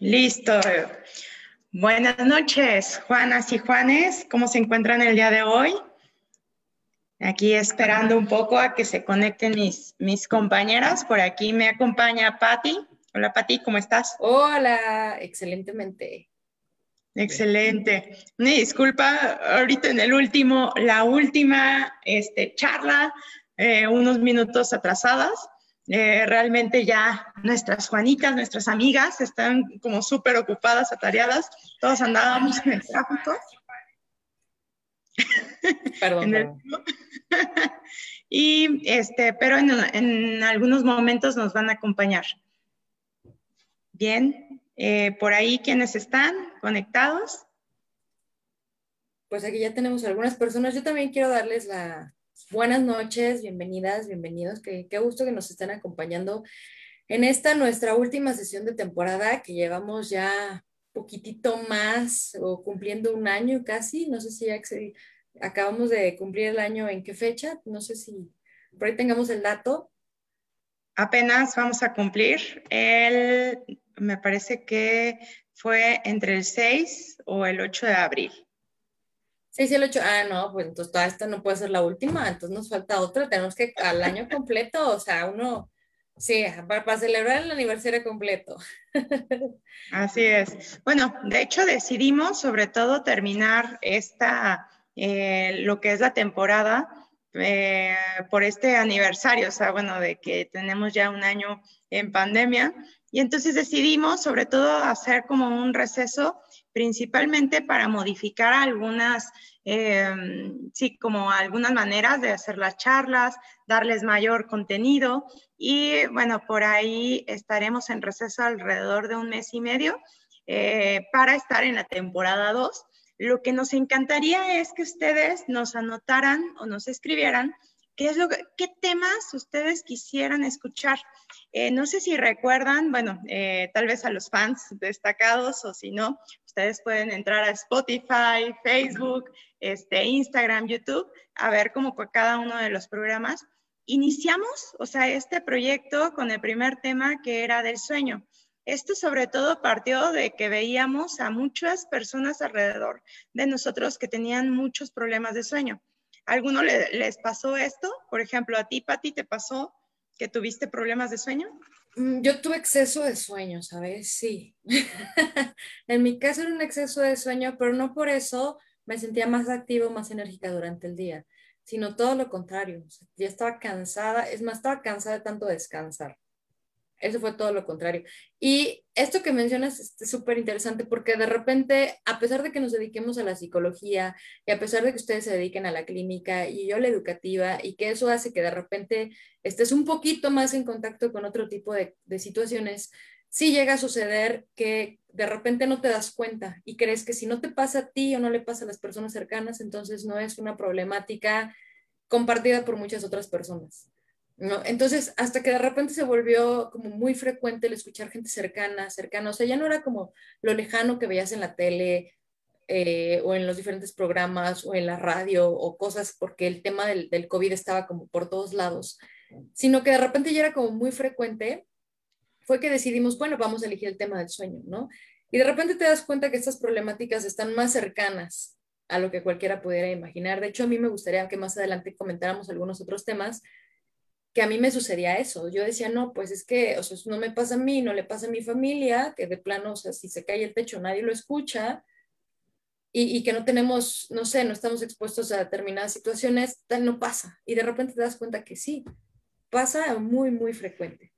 Listo. Buenas noches, Juanas y Juanes. ¿Cómo se encuentran el día de hoy? Aquí esperando un poco a que se conecten mis, mis compañeras. Por aquí me acompaña Patti. Hola Patti, ¿cómo estás? Hola, excelentemente. Excelente. Una disculpa, ahorita en el último, la última este, charla, eh, unos minutos atrasadas. Eh, realmente ya nuestras Juanitas, nuestras amigas están como súper ocupadas, atareadas. Todos andábamos en el tráfico. Perdón. y este, pero en, en, algunos momentos nos van a acompañar. Bien, eh, por ahí quienes están conectados. Pues aquí ya tenemos algunas personas. Yo también quiero darles la, Buenas noches, bienvenidas, bienvenidos. Qué, qué gusto que nos estén acompañando en esta nuestra última sesión de temporada que llevamos ya poquitito más o cumpliendo un año casi. No sé si ya acabamos de cumplir el año en qué fecha. No sé si por ahí tengamos el dato. Apenas vamos a cumplir el, me parece que fue entre el 6 o el 8 de abril. 6 y el 8, ah, no, pues entonces toda esta no puede ser la última, entonces nos falta otra, tenemos que al año completo, o sea, uno, sí, para, celebrar el aniversario completo. Así es. Bueno, de hecho decidimos sobre todo terminar esta, eh, lo que es la temporada, eh, por este aniversario, o sea, bueno, de que tenemos ya un año en pandemia, y entonces decidimos sobre todo hacer como un receso principalmente para modificar algunas, eh, sí, como algunas maneras de hacer las charlas, darles mayor contenido y bueno, por ahí estaremos en receso alrededor de un mes y medio eh, para estar en la temporada 2. Lo que nos encantaría es que ustedes nos anotaran o nos escribieran ¿Qué, es lo ¿Qué temas ustedes quisieran escuchar? Eh, no sé si recuerdan, bueno, eh, tal vez a los fans destacados o si no, ustedes pueden entrar a Spotify, Facebook, este, Instagram, YouTube, a ver cómo cada uno de los programas. Iniciamos, o sea, este proyecto con el primer tema que era del sueño. Esto sobre todo partió de que veíamos a muchas personas alrededor de nosotros que tenían muchos problemas de sueño alguno les pasó esto? Por ejemplo, a ti, Pati, ¿te pasó que tuviste problemas de sueño? Mm, yo tuve exceso de sueño, ¿sabes? Sí. en mi caso era un exceso de sueño, pero no por eso me sentía más activa, más enérgica durante el día, sino todo lo contrario. ya estaba cansada, es más, estaba cansada de tanto descansar. Eso fue todo lo contrario. Y esto que mencionas es súper interesante porque de repente, a pesar de que nos dediquemos a la psicología y a pesar de que ustedes se dediquen a la clínica y yo a la educativa y que eso hace que de repente estés un poquito más en contacto con otro tipo de, de situaciones, sí llega a suceder que de repente no te das cuenta y crees que si no te pasa a ti o no le pasa a las personas cercanas, entonces no es una problemática compartida por muchas otras personas. ¿No? Entonces, hasta que de repente se volvió como muy frecuente el escuchar gente cercana, cercana, o sea, ya no era como lo lejano que veías en la tele eh, o en los diferentes programas o en la radio o cosas, porque el tema del, del COVID estaba como por todos lados, sino que de repente ya era como muy frecuente, fue que decidimos, bueno, vamos a elegir el tema del sueño, ¿no? Y de repente te das cuenta que estas problemáticas están más cercanas a lo que cualquiera pudiera imaginar. De hecho, a mí me gustaría que más adelante comentáramos algunos otros temas, que a mí me sucedía eso. Yo decía, no, pues es que, o sea, no me pasa a mí, no le pasa a mi familia, que de plano, o sea, si se cae el techo nadie lo escucha y, que no tenemos, no sé, no estamos expuestos a determinadas situaciones, tal no pasa. Y de repente te das cuenta que sí, pasa muy, muy frecuente.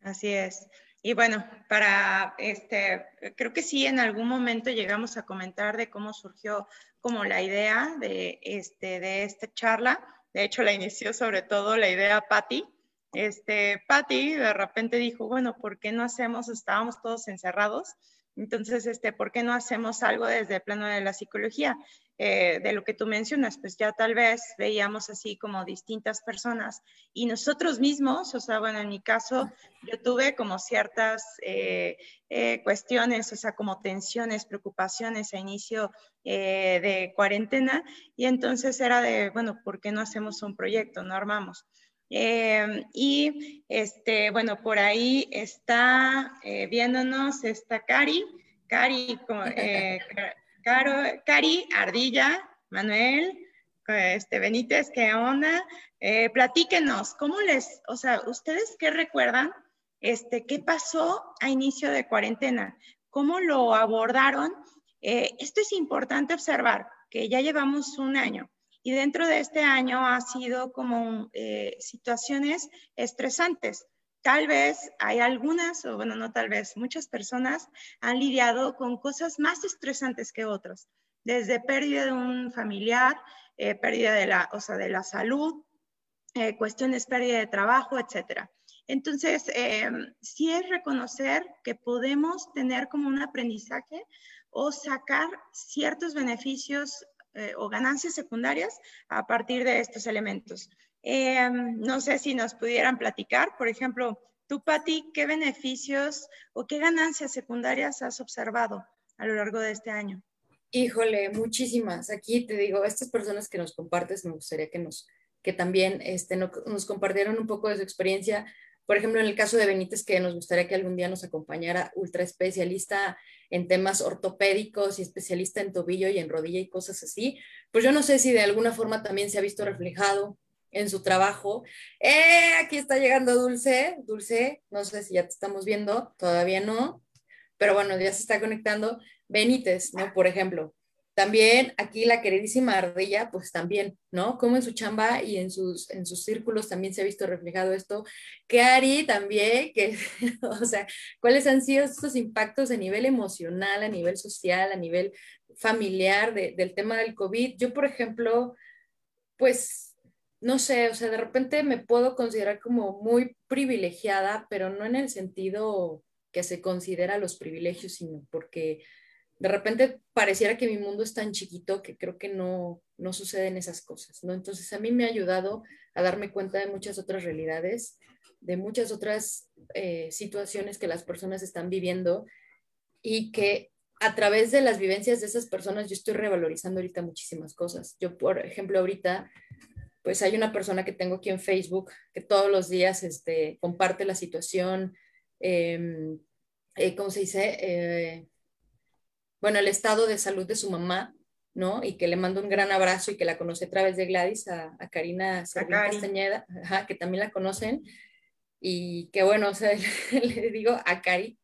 Así es. Y bueno, para este, creo que sí, en algún momento llegamos a comentar de cómo surgió como la idea de, este, de esta charla de hecho, la inició sobre todo la idea Patty. Este, Patty de repente dijo, bueno, ¿por qué no hacemos, estábamos todos encerrados, entonces, este, ¿por qué no hacemos algo desde el plano de la psicología? Eh, de lo que tú mencionas, pues ya tal vez veíamos así como distintas personas y nosotros mismos, o sea, bueno, en mi caso, yo tuve como ciertas eh, eh, cuestiones, o sea, como tensiones, preocupaciones a inicio de cuarentena y entonces era de, bueno, ¿por qué no hacemos un proyecto? No armamos. Y este, bueno, por ahí está viéndonos esta Cari, Cari, eh, Caro, Cari Ardilla, Manuel, este Benítez, ¿qué onda? platíquenos, ¿cómo les, o sea, ustedes qué recuerdan? Este, ¿Qué pasó a inicio de cuarentena? ¿Cómo lo abordaron? esto es importante observar, que ya llevamos un año y dentro de este año ha sido como eh, situaciones estresantes. Tal vez hay algunas, o bueno, no tal vez, muchas personas han lidiado con cosas más estresantes que otras, desde pérdida de un familiar, eh, pérdida de la, o sea, de la salud, eh, cuestiones pérdida de trabajo, etcétera. Entonces, sí es reconocer que podemos tener como un aprendizaje o sacar ciertos beneficios eh, o ganancias secundarias a partir de estos elementos. Eh, no sé si nos pudieran platicar, por ejemplo, tú, Patti, ¿qué beneficios o qué ganancias secundarias has observado a lo largo de este año? Híjole, muchísimas. Aquí te digo, estas personas que nos compartes, me gustaría que nos, que también este, nos compartieran un poco de su experiencia. Por ejemplo, en el caso de Benítez, que nos gustaría que algún día nos acompañara, ultra especialista en temas ortopédicos y especialista en tobillo y en rodilla y cosas así, pues yo no sé si de alguna forma también se ha visto reflejado en su trabajo. ¡Eh! Aquí está llegando Dulce. Dulce, no sé si ya te estamos viendo, todavía no, pero bueno, ya se está conectando. Benítez, ¿no? Por ejemplo, también aquí la queridísima Ardilla, pues también, ¿no? Como en su chamba y en sus, en sus círculos también se ha visto reflejado esto. Que Ari también, que, o sea, ¿cuáles han sido estos impactos a nivel emocional, a nivel social, a nivel familiar del tema del COVID? Yo, por ejemplo, pues, no sé, o sea, de repente me puedo considerar como muy privilegiada, pero no en el sentido que se considera los privilegios, sino porque de repente pareciera que mi mundo es tan chiquito que creo que no, no suceden esas cosas, ¿no? Entonces a mí me ha ayudado a darme cuenta de muchas otras realidades, de muchas otras eh, situaciones que las personas están viviendo y que a través de las vivencias de esas personas yo estoy revalorizando ahorita muchísimas cosas. Yo, por ejemplo, ahorita, pues hay una persona que tengo aquí en Facebook que todos los días este, comparte la situación, em, eh, ¿cómo se dice? Eh, bueno, el estado de salud de su mamá, ¿no? Y que le mando un gran abrazo y que la conoce a través de Gladys, a, Karina Castañeda, que también la conocen. Y que bueno, o sea, le digo a Cari,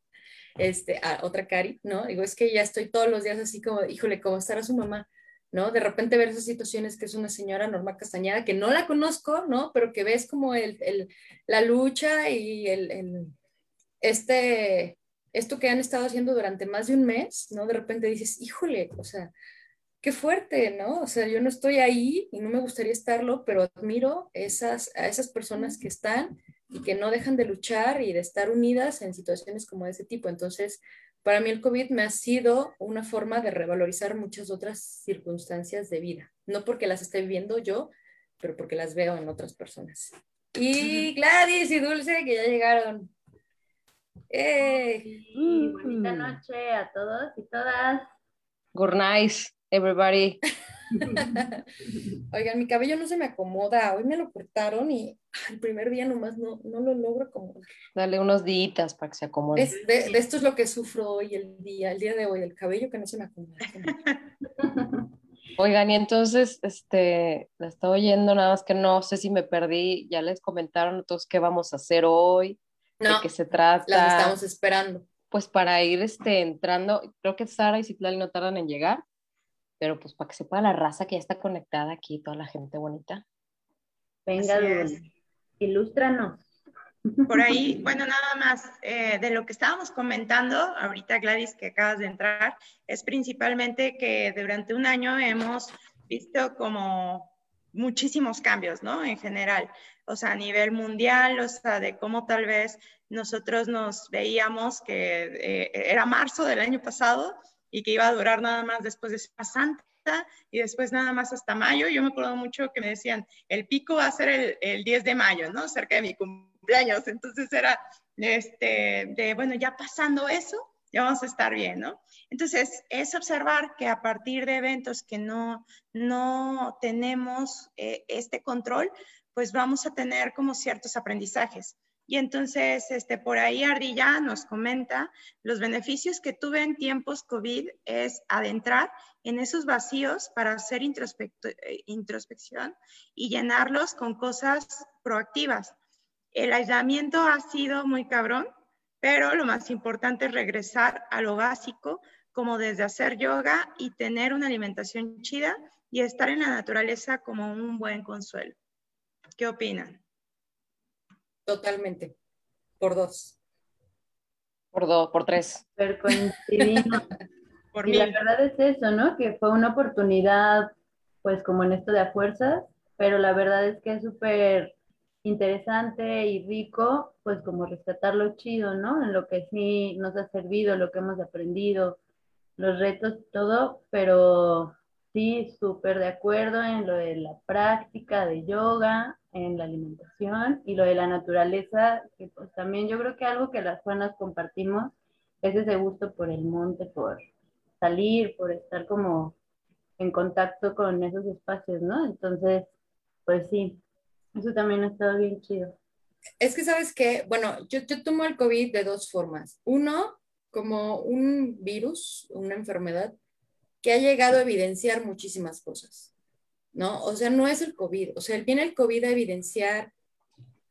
este, a otra Cari, ¿no? Digo, es que ya estoy todos los días así como, híjole, ¿cómo estará su mamá? ¿No? De repente ver esas situaciones que es una señora Norma Castañeda, que no la conozco, ¿no? Pero que ves como el, el, la lucha y el, el, este, esto que han estado haciendo durante más de un mes, ¿no? De repente dices, híjole, o sea, qué fuerte, ¿no? O sea, yo no estoy ahí y no me gustaría estarlo, pero admiro esas, a esas personas que están y que no dejan de luchar y de estar unidas en situaciones como ese tipo. Entonces, para mí el COVID me ha sido una forma de revalorizar muchas otras circunstancias de vida, no porque las esté viviendo yo, pero porque las veo en otras personas. Y Gladys y Dulce, que ya llegaron. ¡Eh! bonita noche a todos y todas. Good night, everybody. Oigan, mi cabello no se me acomoda. Hoy me lo cortaron y el primer día nomás no, no lo logro acomodar. Dale unos días para que se acomode. de, esto es lo que sufro hoy, el día, el día de hoy, el cabello que no se me acomoda. Oigan, y entonces, este, la estaba oyendo, nada más que no sé si me perdí, ya les comentaron todos qué vamos a hacer hoy no, de qué se trata. Las estamos esperando. Pues para ir este, entrando, creo que Sara y Citlali no tardan en llegar, pero pues para que sepa la raza que ya está conectada aquí, toda la gente bonita. Venga, ilústranos. Por ahí, bueno, nada más eh, de lo que estábamos comentando ahorita, Gladys, que acabas de entrar, es principalmente que durante un año hemos visto como muchísimos cambios, ¿no? En general o sea, a nivel mundial, o sea, de cómo tal vez nosotros nos veíamos que eh, era marzo del año pasado y que iba a durar nada más después de Semana Santa y después nada más hasta mayo. Yo me acuerdo mucho que me decían, el pico va a ser el, el 10 de mayo, ¿no? Cerca de mi cumpleaños. Entonces era, este, de, bueno, ya pasando eso, ya vamos a estar bien, ¿no? Entonces, es observar que a partir de eventos que no, no tenemos eh, este control, pues vamos a tener como ciertos aprendizajes. Y entonces, este, por ahí Ardilla nos comenta, los beneficios que tuve en tiempos COVID es adentrar en esos vacíos para hacer eh, introspección y llenarlos con cosas proactivas. El aislamiento ha sido muy cabrón, pero lo más importante es regresar a lo básico, como desde hacer yoga y tener una alimentación chida y estar en la naturaleza como un buen consuelo. ¿Qué opinan? Totalmente. Por dos. Por dos, por tres. Pero coincidimos. y la verdad es eso, ¿no? Que fue una oportunidad, pues como en esto de a fuerzas, pero la verdad es que es súper interesante y rico, pues como rescatar lo chido, ¿no? En lo que sí nos ha servido, lo que hemos aprendido, los retos, todo, pero sí, súper de acuerdo en lo de la práctica de yoga, en la alimentación y lo de la naturaleza, que pues también yo creo que algo que las buenas compartimos es ese gusto por el monte, por salir, por estar como en contacto con esos espacios, ¿no? Entonces, pues sí, eso también ha estado bien chido. Es que sabes que, bueno, yo, yo tomo el COVID de dos formas. Uno, como un virus, una enfermedad que ha llegado a evidenciar muchísimas cosas, ¿no? O sea, no es el COVID, o sea, viene el COVID a evidenciar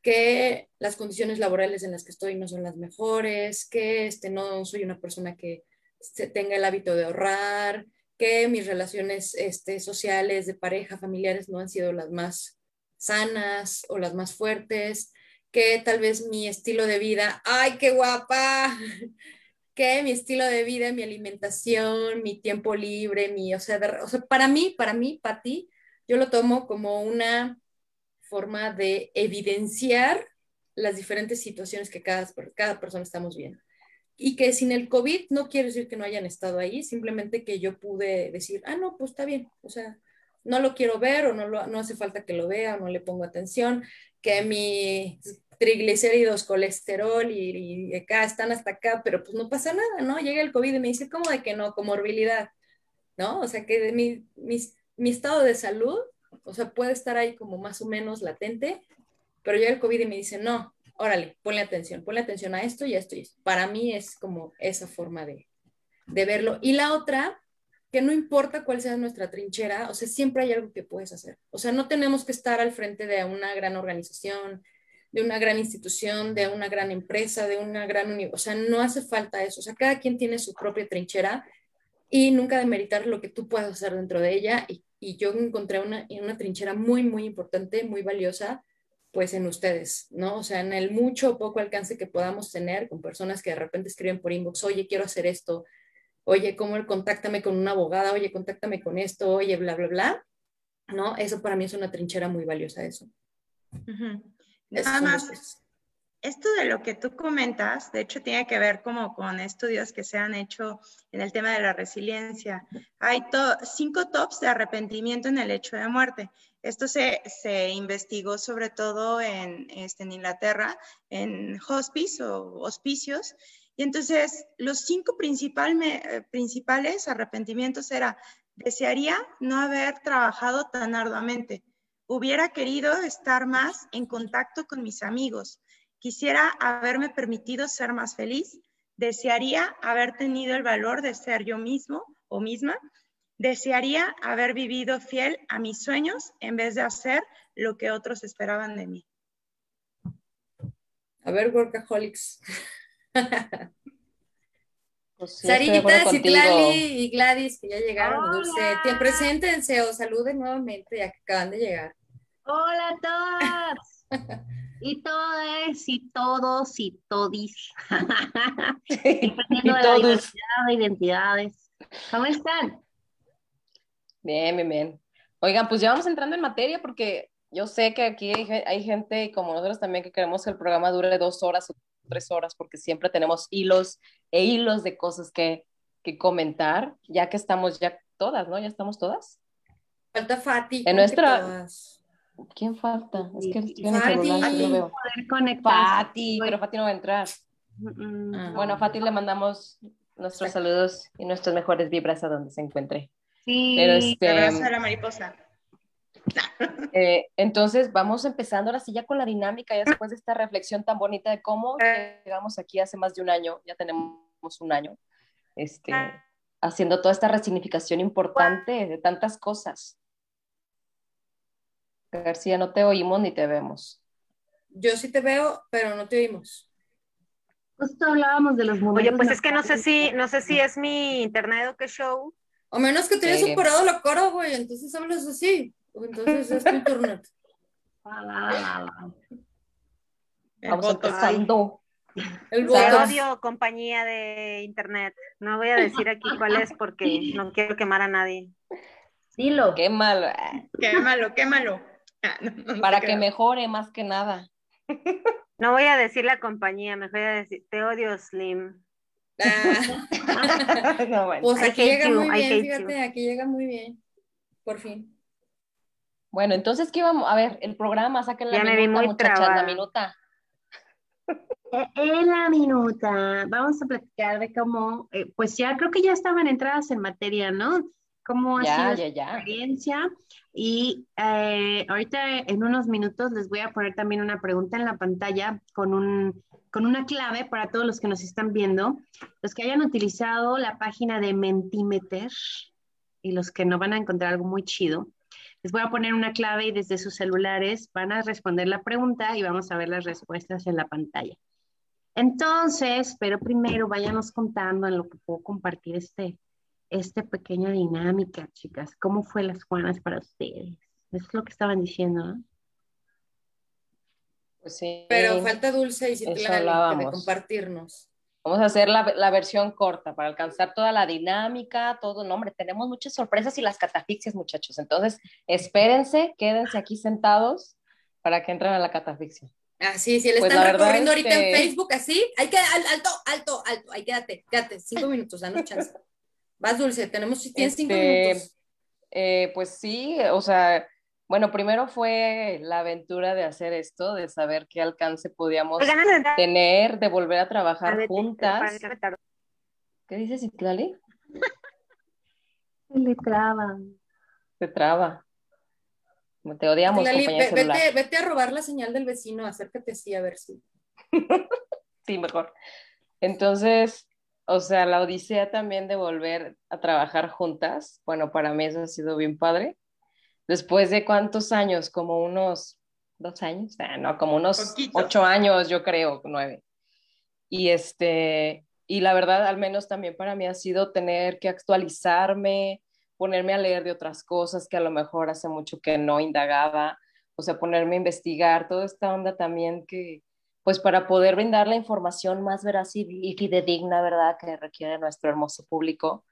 que las condiciones laborales en las que estoy no son las mejores, que este, no soy una persona que tenga el hábito de ahorrar, que mis relaciones este, sociales, de pareja, familiares no han sido las más sanas o las más fuertes, que tal vez mi estilo de vida, ay, qué guapa, que mi estilo de vida, mi alimentación, mi tiempo libre, mi, o sea, o sea para mí, para mí, para ti, yo lo tomo como una forma de evidenciar las diferentes situaciones que cada, cada persona estamos viendo y que sin el COVID no quiere decir que no hayan estado ahí, simplemente que yo pude decir, ah, no, pues está bien, o sea, no lo quiero ver o no, lo, no hace falta que lo vea o no le pongo atención, que mi triglicéridos, colesterol y, y, acá están hasta acá, pero pues no pasa nada, ¿no? Llega el COVID y me dice, ¿cómo de que no? Comorbilidad, ¿no? O sea, que mi, mi, mi estado de salud, o sea, puede estar ahí como más o menos latente, pero llega el COVID me dice, no, órale, ponle atención, ponle atención a esto y a esto y. Para mí es como esa forma de, de verlo. Y la otra, que no importa cuál sea nuestra trinchera, o sea, siempre hay algo que puedes hacer. O sea, no tenemos que estar al frente de una gran organización, de una gran institución, de una gran empresa, de una gran universidad. O sea, no hace falta eso. O sea, cada quien tiene su propia trinchera y nunca demeritar lo que tú puedes hacer dentro de ella. Y, y yo encontré una, una trinchera muy, muy importante, muy valiosa, pues en ustedes, ¿no? O sea, en el mucho o poco alcance que podamos tener con personas que de repente escriben por inbox, oye, quiero hacer esto, oye, ¿cómo el contáctame con una abogada? Oye, contáctame con esto, oye, bla, bla, bla, ¿no? Eso para mí es una trinchera muy valiosa, eso. Nada más, esto de lo que tú comentas, de hecho, tiene que ver como con estudios que se han hecho en el tema de la resiliencia. Hay cinco tops de arrepentimiento en el hecho de muerte. Esto se, investigó sobre todo en, este, en Inglaterra, en hospice o hospicios. Y entonces, los cinco eh, principales arrepentimientos era, desearía no haber trabajado tan arduamente. Hubiera querido estar más en contacto con mis amigos. Quisiera haberme permitido ser más feliz. Desearía haber tenido el valor de ser yo mismo o misma Desearía haber vivido fiel a mis sueños en vez de hacer lo que otros esperaban de mí. A ver, workaholics. Pues Sarita, Citlali y Gladys, que ya llegaron. Dulce. preséntense o saluden nuevamente, ya que acaban de llegar. Hola a todos. y todos, y todos, y todis. Dependiendo de la diversidad de identidades. ¿Cómo están? Bien, bien, bien. Oigan, pues ya vamos entrando en materia porque yo sé que aquí hay, gente como nosotros también que queremos que el programa dure dos horas o tres horas porque siempre tenemos hilos e hilos de cosas que, que comentar, ya que estamos ya todas, ¿no? Ya estamos todas. Falta Fati. En nuestra... ¿Quién falta? Es que Fati. no veo. Fati, pero Fati no va a entrar. Ah. Bueno, Fati le mandamos nuestros saludos y nuestras mejores vibras a donde se encuentre. Sí, Pero este, abrazo a la mariposa. Eh, entonces, vamos empezando ahora sí ya con la dinámica, ya después de esta reflexión tan bonita de cómo llegamos aquí hace más de un año, ya tenemos un año, este, haciendo toda esta resignificación importante de tantas cosas. García, no te oímos ni te vemos. Yo sí te veo, pero no te oímos. Justo hablábamos de los Oye, pues es que no sé si, no sé si es mi internet o qué show. O menos que te hayas superado la coro, güey, entonces hablas así. Entonces es tu internet. Vamos empezando. El odio compañía de internet. No voy a decir aquí cuál es porque no quiero quemar a nadie. Dilo. Quémalo. Quémalo, Ah, Para que mejore más que nada. No voy a decir la compañía, me voy a decir, te odio, Slim. Ah. Pues aquí llega muy bien, fíjate, aquí llega muy bien. Por fin. Bueno, entonces, ¿qué vamos? A ver, el programa, saquen la minuta, muchachas, la minuta. Eh, en la minuta vamos a platicar de cómo, eh, pues ya creo que ya estaban entradas en materia, ¿no? Cómo ha sido ya, ya. experiencia. Y eh, ahorita en unos minutos les voy a poner también una pregunta en la pantalla con, un, con una clave para todos los que nos están viendo, los que hayan utilizado la página de Mentimeter y los que no van a encontrar algo muy chido. Les voy a poner una clave y desde sus celulares van a responder la pregunta y vamos a ver las respuestas en la pantalla. Entonces, pero primero váyanos contando en lo que puedo compartir este, esta pequeña dinámica, chicas. ¿Cómo fue las Juanas para ustedes? Es lo que estaban diciendo, ¿no? Pues sí. Pero falta Dulce y Citlali de compartirnos. Vamos a hacer la, la, versión corta para alcanzar toda la dinámica, todo. No, hombre, tenemos muchas sorpresas y las catafixias, muchachos. Entonces, espérense, quédense aquí sentados para que entren a la catafixia. Ah, sí, si le pues están recorriendo ahorita en Facebook así, hay que, alto, alto, alto, ahí quédate, quédate, cinco minutos, danos chance. Vas, Dulce, tenemos, tienes cinco este, minutos. Eh, pues sí, o sea, bueno, primero fue la aventura de hacer esto, de saber qué alcance podíamos tener, de volver a trabajar juntas. ¿Qué dices, Itlali? Se le traba. Se traba. Te odiamos, vete, vete, a robar la señal del vecino, acércate así a ver si. sí, mejor. Entonces, o sea, la odisea también de volver a trabajar juntas, bueno, para mí eso ha sido bien padre. Después de cuántos años, como unos dos años, ah, no, como unos ocho años, yo creo, nueve. Y este, y la verdad, al menos también para mí ha sido tener que actualizarme, ponerme a leer de otras cosas que a lo mejor hace mucho que no indagaba, o sea, ponerme a investigar, toda esta onda también que, pues para poder brindar la información más veraz y, fidedigna, ¿verdad?, que requiere nuestro hermoso público.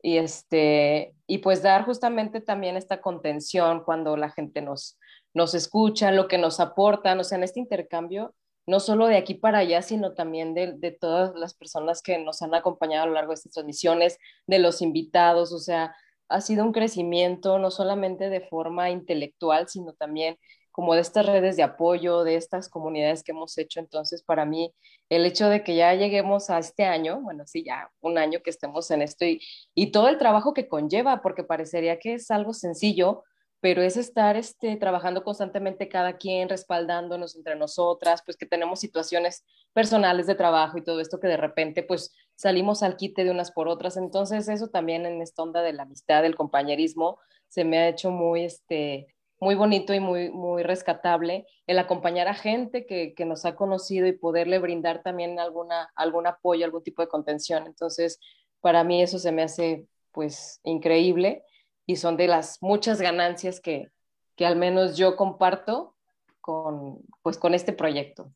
Y, este, y pues dar justamente también esta contención cuando la gente nos, nos escucha, lo que nos aportan, o sea, en este intercambio, no solo de aquí para allá, sino también de, de todas las personas que nos han acompañado a lo largo de estas transmisiones, de los invitados, o sea, ha sido un crecimiento no solamente de forma intelectual, sino también como de estas redes de apoyo, de estas comunidades que hemos hecho. Entonces, para mí, el hecho de que ya lleguemos a este año, bueno, sí, ya un año que estemos en esto y, y todo el trabajo que conlleva, porque parecería que es algo sencillo, pero es estar este, trabajando constantemente cada quien, respaldándonos entre nosotras, pues que tenemos situaciones personales de trabajo y todo esto que de repente pues salimos al quite de unas por otras. Entonces eso también en esta onda de la amistad, del compañerismo, se me ha hecho muy, este, muy bonito y muy, muy rescatable el acompañar a gente que, que nos ha conocido y poderle brindar también alguna, algún apoyo, algún tipo de contención. Entonces, para mí eso se me hace pues increíble y son de las muchas ganancias que, que al menos yo comparto con, pues, con este proyecto.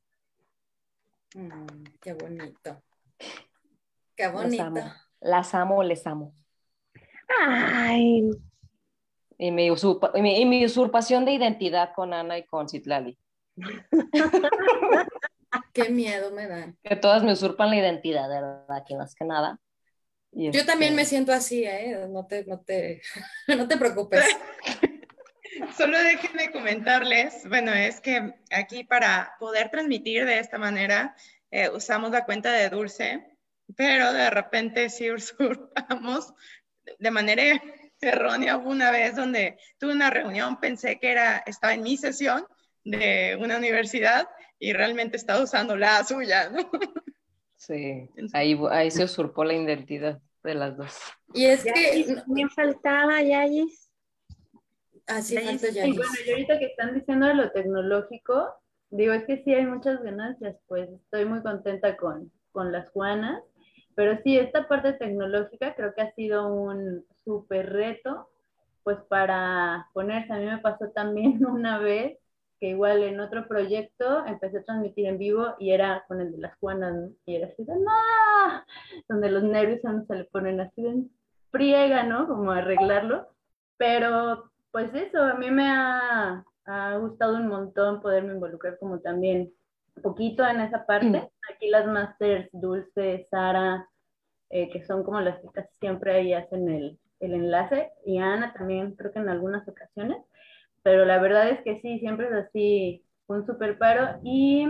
Mm, qué bonito. Qué bonito. Las amo, les amo. Ay. Y mi, y mi, usurpación de identidad con Ana y con Citlali. Qué miedo me dan. Que todas me usurpan la identidad, de verdad, que más que nada. Yo también me este siento así, ¿eh? No te, no te, no te preocupes. Solo déjenme comentarles, bueno, es que aquí para poder transmitir de esta manera eh, usamos la cuenta de Dulce, pero de repente sí usurpamos de manera errónea. una vez donde tuve una reunión, pensé que era, estaba en mi sesión de una universidad y realmente estaba usando la suya, ¿no? Sí, ahí, ahí se usurpó la identidad de las dos. Y es que me faltaba Yayis. Así ah, sí, Y bueno, y ahorita que están diciendo de lo tecnológico, digo, es que sí hay muchas ganancias, pues estoy muy contenta con, con las Juanas, pero sí, esta parte tecnológica creo que ha sido un súper reto, pues para ponerse, a mí me pasó también una vez que igual en otro proyecto empecé a transmitir en vivo y era con el de las Juanas, y era así de ¡no! Donde los nervios se le ponen así de friega, ¿no? Como arreglarlo, pero pues eso, a mí me ha, gustado un montón poderme involucrar como también poquito en esa parte. Aquí las masters, Dulce, Sara, eh, que son como las que casi siempre ahí hacen el, el enlace, y Ana también creo que en algunas ocasiones, pero la verdad es que sí, siempre es así un súper paro. Y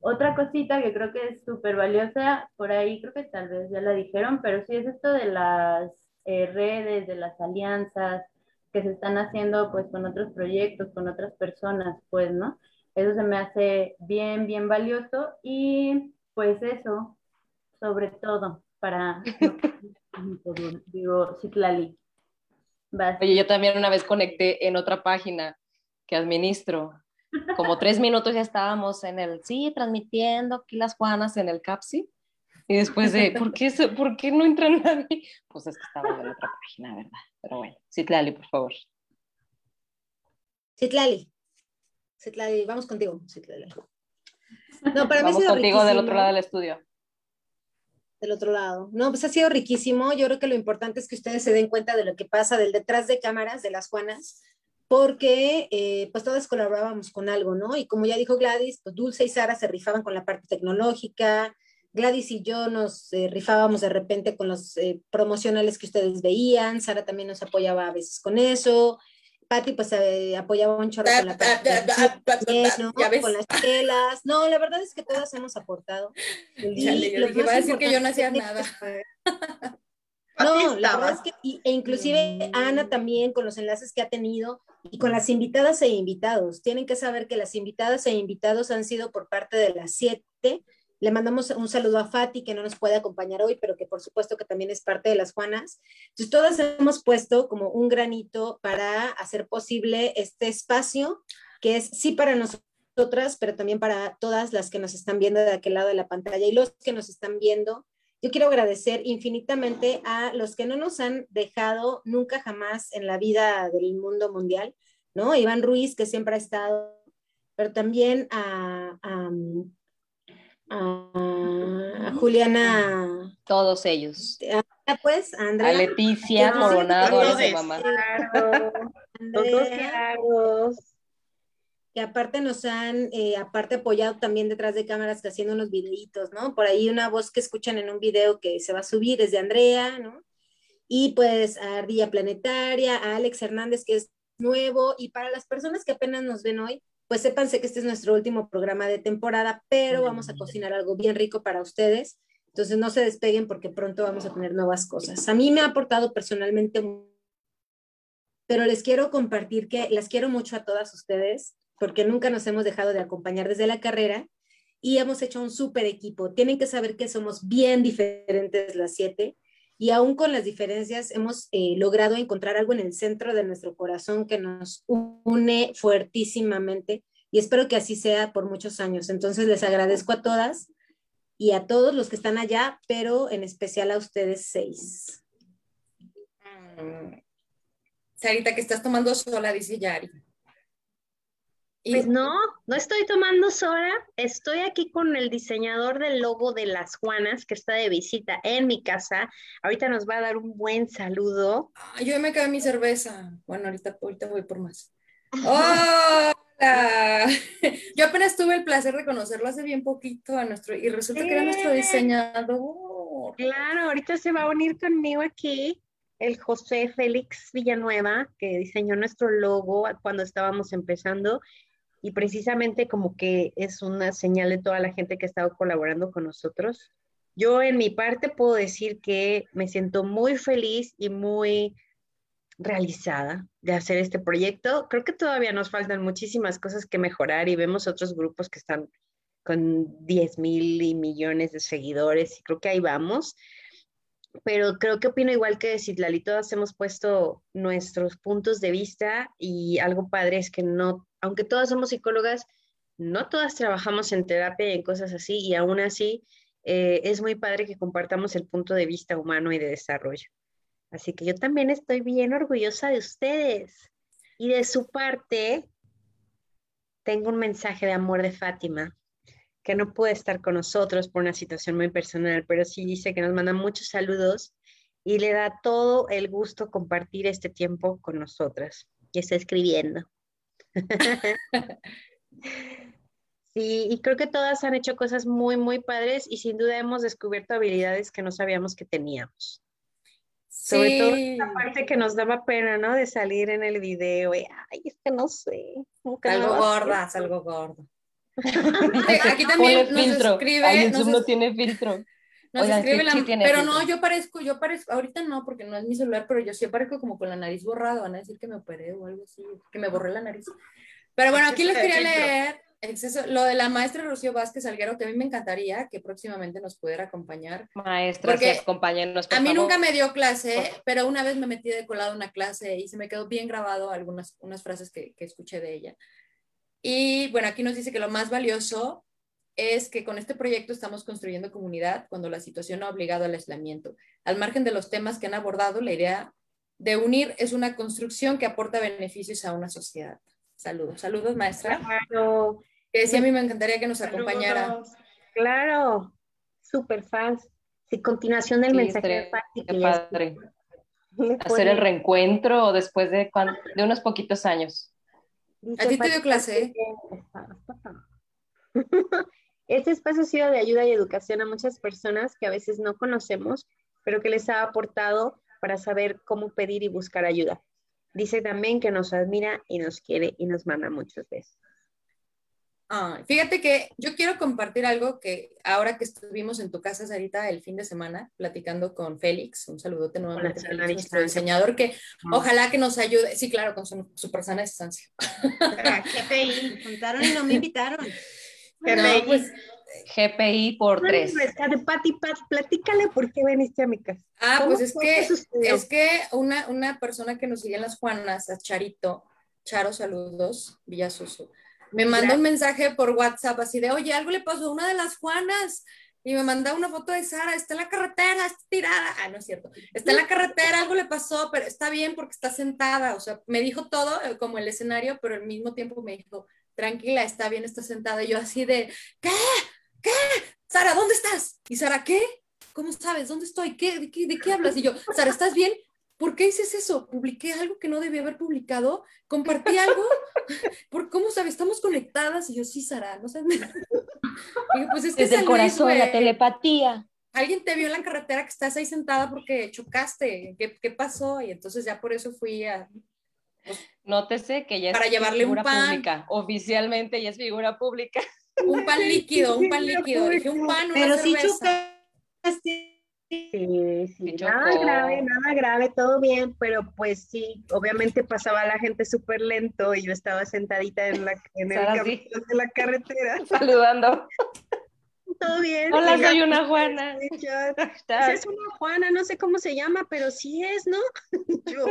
otra cosita que creo que es súper valiosa, por ahí creo que tal vez ya la dijeron, pero sí es esto de las eh, redes, de las alianzas, que se están haciendo pues con otros proyectos, con otras personas, pues, ¿no? Eso se me hace bien, bien valioso y pues eso, sobre todo para, digo, Citlali. Oye, yo también una vez conecté en otra página que administro. Como tres minutos ya estábamos en el, sí, transmitiendo aquí las Juanas en el CAPSI. Y después de, ¿por qué, ¿por qué no entra nadie? Pues es que estaba en otra página, ¿verdad? Pero bueno, Citlali, por favor. Citlali. Citlali, vamos contigo, Citlali. No, para mí vamos contigo del otro lado del estudio. Del otro lado. No, pues ha sido riquísimo. Yo creo que lo importante es que ustedes se den cuenta de lo que pasa del detrás de cámaras de las Juanas, porque eh, pues todas colaborábamos con algo, ¿no? Y como ya dijo Gladys, pues Dulce y Sara se rifaban con la parte tecnológica, Gladys y yo nos eh, rifábamos de repente con los eh, promocionales que ustedes veían, Sara también nos apoyaba a veces con eso, Patti pues eh, apoyaba un chorro con la con las telas. No, la verdad es que todas hemos aportado. Chale, yo dije, a decir que yo no hacía nada. No, la verdad es que, e inclusive Ana también con los enlaces que ha tenido y con las invitadas e invitados. Tienen que saber que las invitadas e invitados han sido por parte de las siete le mandamos un saludo a Fati, que no nos puede acompañar hoy, pero que por supuesto que también es parte de las Juanas. Entonces, todas hemos puesto como un granito para hacer posible este espacio, que es sí para nosotras, pero también para todas las que nos están viendo de aquel lado de la pantalla y los que nos están viendo. Yo quiero agradecer infinitamente a los que no nos han dejado nunca jamás en la vida del mundo mundial, ¿no? Iván Ruiz, que siempre ha estado, pero también a a Juliana. Todos ellos. A, pues, a Andrea. A Leticia Coronado, a su mamá. que aparte nos han, eh, aparte apoyado también detrás de cámaras que haciendo unos videitos, ¿no? Por ahí una voz que escuchan en un video que se va a subir es de Andrea, ¿no? Y pues a Ardilla Planetaria, a Alex Hernández, que es nuevo, y para las personas que apenas nos ven hoy, pues sépanse que este es nuestro último programa de temporada, pero vamos a cocinar algo bien rico para ustedes. Entonces no se despeguen porque pronto vamos a tener nuevas cosas. A mí me ha aportado personalmente, pero les quiero compartir que las quiero mucho a todas ustedes porque nunca nos hemos dejado de acompañar desde la carrera y hemos hecho un súper equipo. Tienen que saber que somos bien diferentes las siete y aún con las diferencias hemos eh, logrado encontrar algo en el centro de nuestro corazón que nos une fuertísimamente y espero que así sea por muchos años. Entonces les agradezco a todas y a todos los que están allá, pero en especial a ustedes seis. Mm. Sarita, que estás tomando sola, dice Yari. Pues no, no estoy tomando sola, estoy aquí con el diseñador del logo de las Juanas que está de visita en mi casa. Ahorita nos va a dar un buen saludo. yo ya me quedé mi cerveza. Bueno, ahorita, ahorita voy por más. ¡Hola! Yo apenas tuve el placer de conocerlo hace bien poquito a nuestro, y resulta que era nuestro diseñador. Claro, ahorita se va a unir conmigo aquí el José Félix Villanueva, que diseñó nuestro logo cuando estábamos empezando y precisamente como que es una señal de toda la gente que ha estado colaborando con nosotros. Yo en mi parte puedo decir que me siento muy feliz y muy realizada de hacer este proyecto. Creo que todavía nos faltan muchísimas cosas que mejorar y vemos otros grupos que están con 10 mil y millones de seguidores y creo que ahí vamos. Pero creo que opino igual que Citlali, todas hemos puesto nuestros puntos de vista y algo padre es que no, aunque todas somos psicólogas, no todas trabajamos en terapia y en cosas así y aún así eh, es muy padre que compartamos el punto de vista humano y de desarrollo. Así que yo también estoy bien orgullosa de ustedes. Y de su parte, tengo un mensaje de amor de Fátima, que no puede estar con nosotros por una situación muy personal, pero sí dice que nos manda muchos saludos y le da todo el gusto compartir este tiempo con nosotras. Y está escribiendo. sí, y creo que todas han hecho cosas muy, muy padres y sin duda hemos descubierto habilidades que no sabíamos que teníamos. Sobre todo la parte que nos daba pena, ¿no? De salir en el video. Y, Ay, es que no sé. Algo gorda, algo gordo. Aquí también nos escribe. Nos no tiene filtro. Nos escribe la, pero no, yo parezco, yo parezco, ahorita no, porque no es mi celular, pero yo sí parezco como con la nariz borrada, van a decir que me operé o algo así, que me borré la nariz. Pero bueno, aquí les quería leer lo de la maestra Rocío Vázquez Alguero, que a mí me encantaría que próximamente nos pudiera acompañar. Maestra, porque acompáñenos. a mí nunca me dio clase, pero una vez me metí de colado una clase y se me quedó bien grabado algunas unas frases que, que escuché de ella. Y bueno, aquí nos dice que lo más valioso es que con este proyecto estamos construyendo comunidad cuando la situación ha obligado al aislamiento. Al margen de los temas que han abordado, la idea de unir es una construcción que aporta beneficios a una sociedad. Saludos, saludos maestra. Claro. Que decía a mí me encantaría que nos acompañara. Claro, súper fans. Sí, continuación del mensaje padre. Hacer el reencuentro después de, de unos poquitos años. ¿A ti te dio clase? Este espacio ha sido de ayuda y educación a muchas personas que a veces no conocemos, pero que les ha aportado para saber cómo pedir y buscar ayuda. Dice también que nos admira y nos quiere y nos manda muchos besos. fíjate que yo quiero compartir algo que ahora que estuvimos en tu casa, Sarita, el fin de semana, platicando con Félix, un saludote nuevamente, Félix, nuestro diseñador, que ojalá que nos ayude, sí, claro, con su, super sana distancia. GPI, contaron y no me invitaron. GPI, pues, GPI por tres. Pati, Pat, platícale por qué veniste a mi casa. Ah, pues es que, es que una, una persona que nos sigue en las Juanas, a Charito, Charo, saludos, Villasuso, me mandó un mensaje por WhatsApp así de, oye, algo le pasó a una de las Juanas. Y me mandó una foto de Sara, está en la carretera, está tirada. Ah, no es cierto. Está en la carretera, algo le pasó, pero está bien porque está sentada. O sea, me dijo todo eh, como el escenario, pero al mismo tiempo me dijo, tranquila, está bien, está sentada. Y yo así de, ¿qué? ¿Qué? Sara, ¿dónde estás? Y Sara, ¿qué? ¿Cómo sabes? ¿Dónde estoy? ¿Qué? ¿De, qué, ¿De qué hablas? Y yo, Sara, ¿estás bien? ¿Por qué dices eso? ¿Publiqué algo que no debía haber publicado? ¿Compartí algo? ¿Por cómo sabes? Estamos conectadas. Y yo, sí, Sara, no sabes. pues es que Desde el corazón, la telepatía. Alguien te vio en la carretera que estás ahí sentada porque chocaste. ¿Qué, qué pasó? Y entonces ya por eso fui a Nótese que ya para llevarle un pan. pública. Oficialmente ya es figura pública. Un pan líquido, un pan líquido. Dije un pan, una Pero cerveza. sí Sí, sí, nada grave, nada grave, todo bien, pero pues sí, obviamente pasaba la gente súper lento y yo estaba sentadita en, la, en el de la carretera. Saludando. Todo bien. Hola, soy una Juana. es una Juana, no sé cómo se llama, pero sí es, ¿no? yo,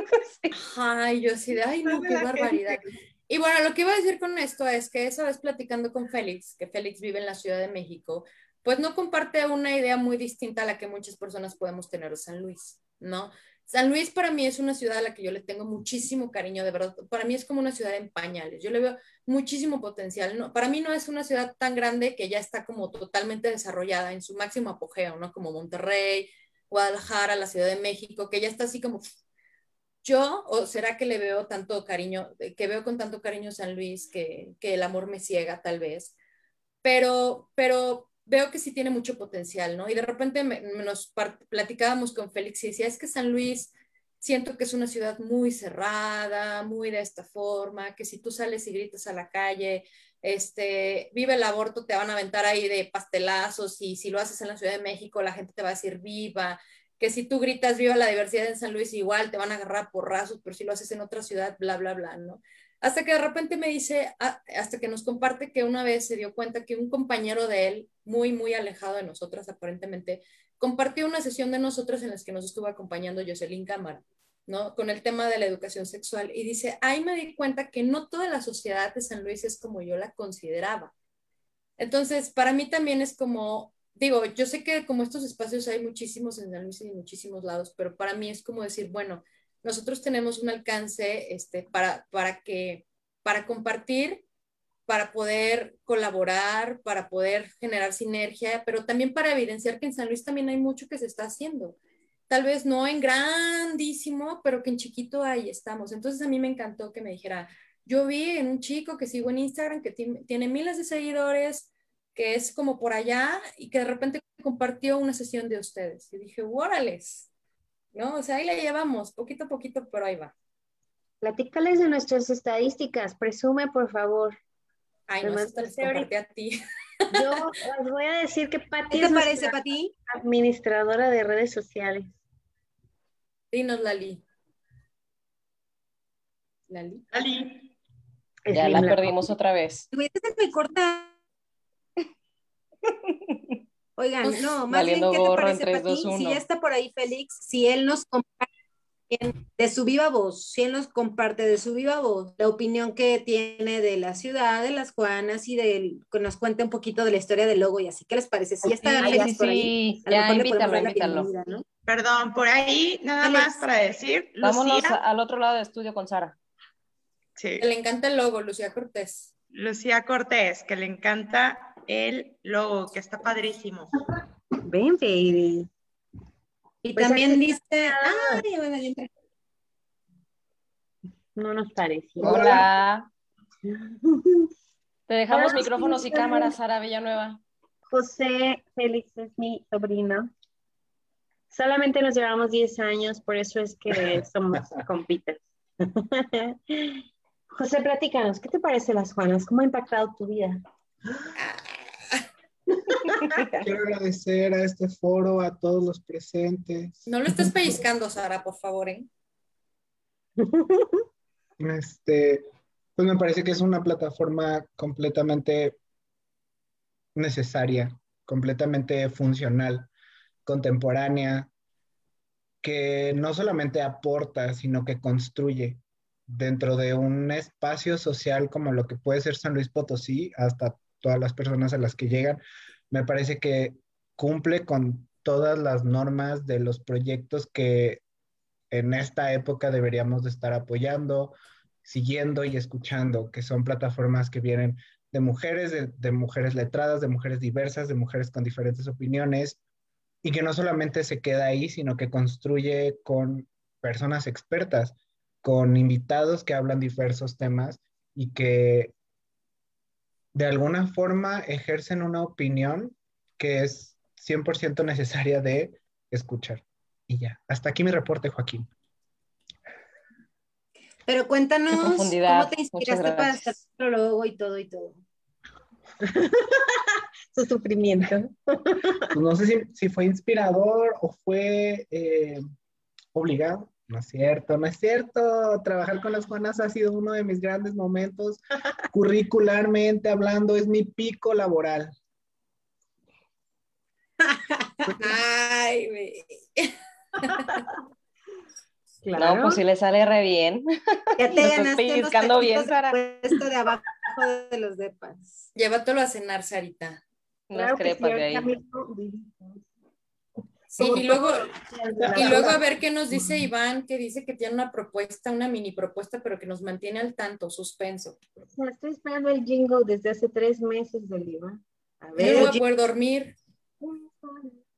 Ay, yo de, ay, no, qué barbaridad. Y bueno, lo que iba a decir con esto es que esa vez platicando con Félix, que Félix vive en la Ciudad de México, pues no comparte una idea muy distinta a la que muchas personas podemos tener de San Luis, ¿no? San Luis para mí es una ciudad a la que yo le tengo muchísimo cariño, de verdad. Para mí es como una ciudad en pañales. Yo le veo muchísimo potencial. ¿no? Para mí no es una ciudad tan grande que ya está como totalmente desarrollada en su máximo apogeo, ¿no? Como Monterrey, Guadalajara, la Ciudad de México, que ya está así como yo, o será que le veo tanto cariño, que veo con tanto cariño San Luis que, que el amor me ciega tal vez, pero, pero veo que sí tiene mucho potencial, ¿no? Y de repente nos platicábamos con Félix y decía, es que San Luis siento que es una ciudad muy cerrada, muy de esta forma, que si tú sales y gritas a la calle, este, vive el aborto, te van a aventar ahí de pastelazos y si lo haces en la Ciudad de México, la gente te va a decir viva. que si tú gritas viva la diversidad en San Luis, igual te van a agarrar por rasos, pero si lo haces en otra ciudad, bla, bla, bla, ¿no? Hasta que de repente me dice, ah, hasta que nos comparte que una vez se dio cuenta que un compañero de él, muy, muy alejado de nosotras aparentemente, compartió una sesión de nosotras en las que nos estuvo acompañando Jocelyn Cámara, ¿no? Con el tema de la educación sexual. Y dice, ahí me di cuenta que no toda la sociedad de San Luis es como yo la consideraba. Entonces, para mí también es como, digo, yo sé que como estos espacios hay muchísimos en San Luis y en muchísimos lados, pero para mí es como decir, bueno, nosotros tenemos un alcance este, para, para, que, para compartir, para poder colaborar, para poder generar sinergia, pero también para evidenciar que en San Luis también hay mucho que se está haciendo. Tal vez no en grandísimo, pero que en chiquito ahí estamos. Entonces a mí me encantó que me dijera, yo vi en un chico que sigo en Instagram que tiene miles de seguidores, que es como por allá y que de repente compartió una sesión de ustedes. Y dije, órales, ¿no? O sea, ahí la llevamos, poquito a poquito, pero ahí va. Platícales de nuestras estadísticas, presume, por favor. Ay, no, esto les compartí a ti. Yo les voy a decir que Pati ¿Qué te parece, Pati? Administradora de redes sociales. Dinos, Lali. Lali. Lali. Ya la perdimos otra vez. me corta. Oigan, no, más bien, ¿qué te parece, Pati? Si ya está por ahí Félix, si él nos comparte de su viva voz, si él nos comparte de su viva voz la opinión que tiene de la ciudad, de las Juanas y de que nos cuente un poquito de la historia del logo y así. ¿Qué les parece? Si ya está Félix por ahí, ya invítalo, invítalo. ¿no? Perdón, por ahí nada más para decir. Vámonos al otro lado del estudio con Sara. Sí. Que le encanta el logo, Lucía Cortés. Lucía Cortés, que le encanta el logo, que está padrísimo. Ven, baby. Y pues también dice, ay, bueno, No nos parece. Hola. Te dejamos micrófonos y cámaras, Sara Villanueva. José Félix es mi sobrino. Solamente nos llevamos 10 años, por eso es que somos compitas. José, platícanos, ¿qué te parece las Juanas? ¿Cómo ha impactado tu vida? Quiero agradecer a este foro, a todos los presentes. No lo estés pellizcando, Sara, por favor, ¿eh? Este, pues me parece que es una plataforma completamente necesaria, completamente funcional, contemporánea, que no solamente aporta, sino que construye dentro de un espacio social como lo que puede ser San Luis Potosí, hasta todas las personas a las que llegan, me parece que cumple con todas las normas de los proyectos que en esta época deberíamos de estar apoyando, siguiendo y escuchando, que son plataformas que vienen de mujeres, de, mujeres letradas, de mujeres diversas, de mujeres con diferentes opiniones, y que no solamente se queda ahí, sino que construye con personas expertas, con invitados que hablan diversos temas y que de alguna forma ejercen una opinión que es 100% necesaria de escuchar. Y ya, hasta aquí mi reporte, Joaquín. Pero cuéntanos cómo te inspiraste para hacer logo y todo y todo. Su sufrimiento. Pues no sé si, fue inspirador o fue eh, obligado. No es cierto, no es cierto. Trabajar con las Juanas ha sido uno de mis grandes momentos. Curricularmente hablando, es mi pico laboral. Ay, güey. Claro. No, pues si le sale re bien. Ya te ganaste los bien, Sara. Esto de abajo de los depas. Llévatelo a cenar, Sarita. Unas crepas de ahí. Sí, y luego, y luego a ver qué nos dice Iván, que dice que tiene una propuesta, una mini propuesta, pero que nos mantiene al tanto, suspenso. estoy esperando el jingle desde hace tres meses del Iván. A ver. No voy a poder dormir.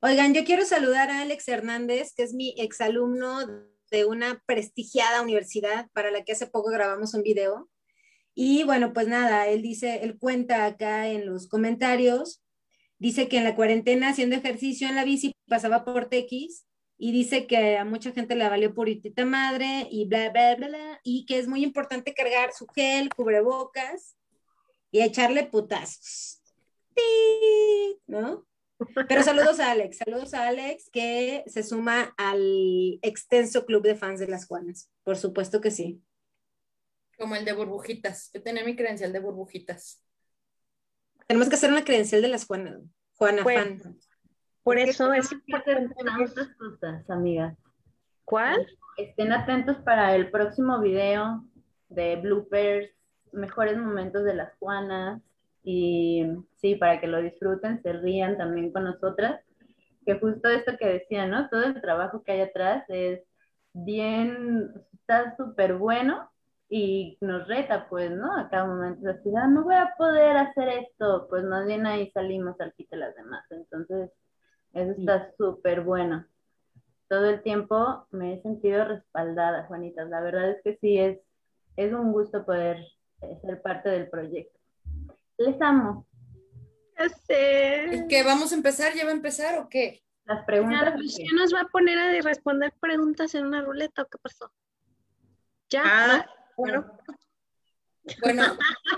Oigan, yo quiero saludar a Alex Hernández, que es mi exalumno de una prestigiada universidad para la que hace poco grabamos un video. Y bueno, pues nada, él dice, él cuenta acá en los comentarios Dice que en la cuarentena haciendo ejercicio en la bici pasaba por TX y dice que a mucha gente le valió puritita madre y bla, bla, bla, bla, y que es muy importante cargar su gel, cubrebocas y echarle putazos. ¿No? Pero saludos a Alex, saludos a Alex que se suma al extenso club de fans de las Juanas. Por supuesto que sí. Como el de burbujitas. Yo tenía mi credencial de burbujitas. Tenemos que hacer una credencial de las Juanas. Juana fan. Por eso es importante cosas, amigas. ¿Cuál? Estén atentos para el próximo video de bloopers, mejores momentos de las Juanas y sí, para que lo disfruten, se rían también con nosotras, que justo esto que decía, ¿no? Todo el trabajo que hay atrás es bien, está súper bueno y nos reta, pues, ¿no? A cada momento, así, ah, no voy a poder hacer esto, pues más bien ahí salimos al quite las demás. Entonces, eso está súper bueno. Todo el tiempo me he sentido respaldada, Juanitas. La verdad es que sí, es, es un gusto poder eh, ser parte del proyecto. Les amo. ¿Qué vamos a empezar? ¿Ya va a empezar o qué? Las preguntas. Ya, nos va a poner a responder preguntas en una ruleta o qué pasó. Ya. Ah, bueno. Bueno,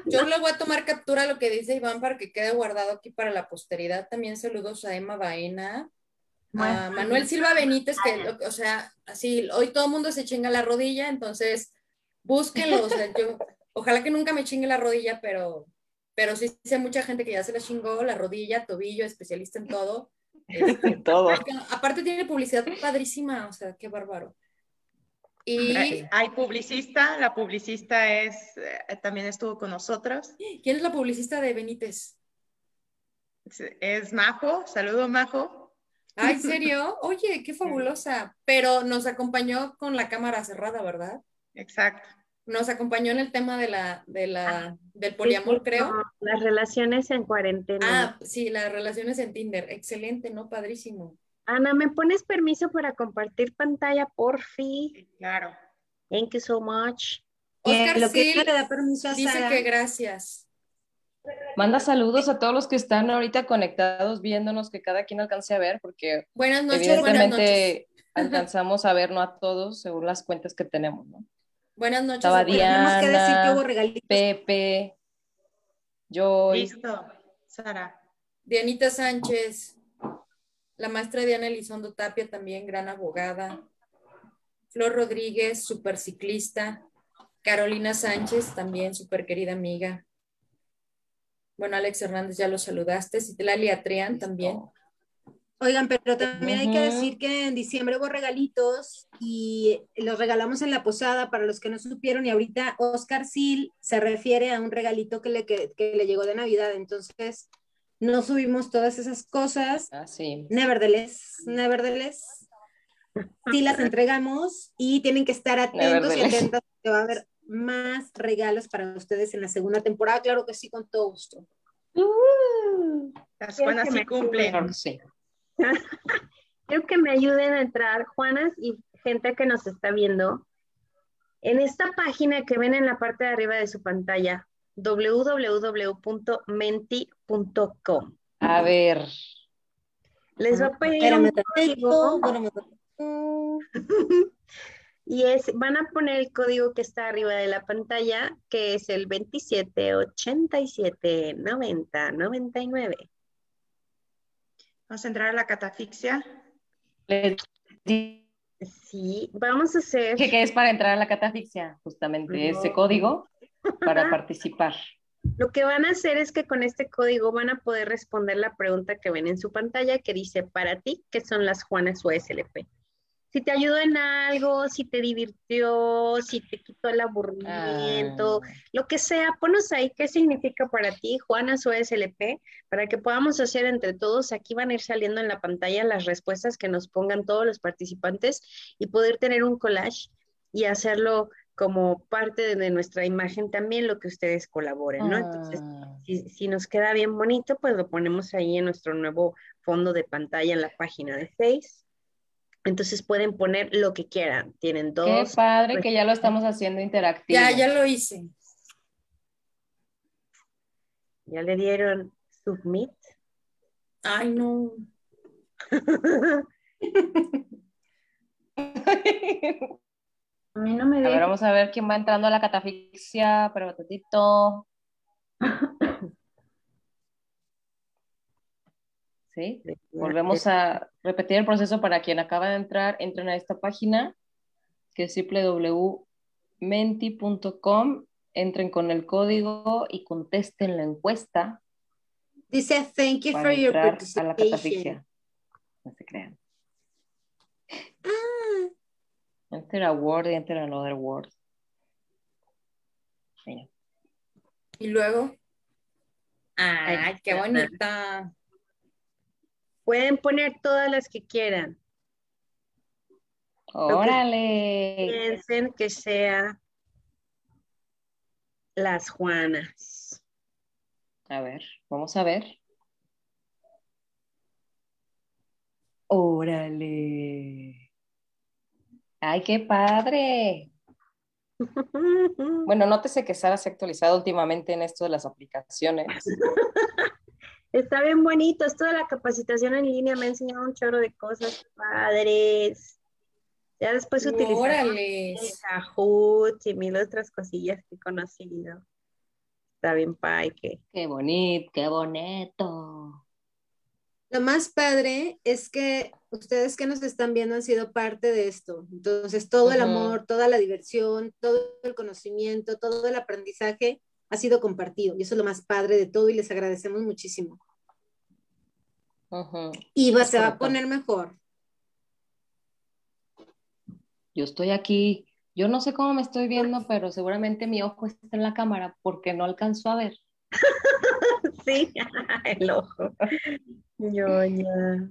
yo le voy a tomar captura a lo que dice Iván para que quede guardado aquí para la posteridad. También saludos a Emma Baena, a Manuel Silva Benítez, que, o sea, así, hoy todo el mundo se chinga la rodilla, entonces búsquenlo. ojalá que nunca me chingue la rodilla, pero, pero sí sé mucha gente que ya se la chingó, la rodilla, tobillo, especialista en todo. Este, todo. Aparte tiene publicidad padrísima, o sea, qué bárbaro. Y hay publicista, la publicista es, eh, también estuvo con nosotros. ¿Quién es la publicista de Benítez? Es Majo, saludo Majo. Ay, ¿en serio? Oye, qué fabulosa. Pero nos acompañó con la cámara cerrada, ¿verdad? Exacto. Nos acompañó en el tema de la, de la, del poliamor, creo. Las relaciones en cuarentena. Ah, sí, las relaciones en Tinder. Excelente, ¿no? Padrísimo. Ana, ¿me pones permiso para compartir pantalla, por fin? Claro. Thank you so much. Oscar lo que le da permiso a dice que gracias. Manda saludos a todos los que están ahorita conectados viéndonos, que cada quien alcance a ver, porque buenas noches, evidentemente alcanzamos a ver no a todos según las cuentas que tenemos, ¿no? Buenas noches. Estaba Diana, que decir que hubo regalitos. Pepe, Joy. Listo, Sara. Dianita Sánchez. La maestra Diana Elizondo Tapia, también gran abogada. Flor Rodríguez, super ciclista. Carolina Sánchez, también súper querida amiga. Bueno, Alex Hernández ya lo saludaste. Citlali Atrián también. Oigan, pero también hay que decir que en diciembre hubo regalitos y los regalamos en la posada para los que no supieron y ahorita Oscar Sil se refiere a un regalito que le, que le llegó de Navidad. Entonces, no subimos todas esas cosas. Ah, sí. Nevertheless, nevertheless, sí las entregamos y tienen que estar atentos y atentas que va a haber más regalos para ustedes en la segunda temporada. Claro que sí, con todo gusto. Uh, las Juanas sí cumplen. Sí. Quiero que me ayuden a entrar, Juanas y gente que nos está viendo, en esta página que ven en la parte de arriba de su pantalla, www.menti.com. A ver. Les va a pedir un código. y es, van a poner el código que está arriba de la pantalla, que es el 27 87 90 99. Vamos a entrar a la catafixia. Sí, vamos a hacer. ¿Qué, es para entrar a la catafixia? Justamente ese código para participar. Lo que van a hacer es que con este código van a poder responder la pregunta que ven en su pantalla que dice para ti, ¿qué son las Juanas USLP? Si te ayudó en algo, si te divirtió, si te quitó el aburrimiento, ah. lo que sea, ponos ahí qué significa para ti Juanas USLP para que podamos hacer entre todos. Aquí van a ir saliendo en la pantalla las respuestas que nos pongan todos los participantes y poder tener un collage y hacerlo como parte de nuestra imagen también lo que ustedes colaboren, ¿no? Entonces, ah. si, nos queda bien bonito, pues lo ponemos ahí en nuestro nuevo fondo de pantalla en la página de Face. Entonces pueden poner lo que quieran. Tienen dos. Qué padre que ya lo estamos haciendo interactivo. Ya, ya lo hice. Ya le dieron submit. Ay, no. A mí no me A ver, vamos a ver quién va entrando a la catafixia, pero ¿sí? Volvemos a repetir el proceso para quien acaba de entrar, entren a esta página que es www.menti.com, entren con el código y contesten la encuesta. Dice, thank you for your participation. No se crean. Ah. Enter a word y enter another word. Y luego. Ay, qué bonita. Pueden poner todas las que quieran. Órale. piensen que sea las Juanas. A ver, vamos a ver. Órale. Ay, qué padre. Bueno, nótese que Sara se ha actualizado últimamente en esto de las aplicaciones. Está bien bonito, esto de la capacitación en línea me ha enseñado un chorro de cosas padres. Ya después utilicé Kahoot y mil otras cosillas que he conocido. Está bien, Pai. Qué bonito, qué bonito. Lo más padre es que ustedes que nos están viendo han sido parte de esto. Entonces, todo el amor, toda la diversión, todo el conocimiento, todo el aprendizaje ha sido compartido. Y eso es lo más padre de todo y les agradecemos muchísimo. Y va, se va a poner mejor. Yo estoy aquí, yo no sé cómo me estoy viendo, pero seguramente mi ojo está en la cámara porque no alcanzo a ver. sí, el ojo. Yo ya.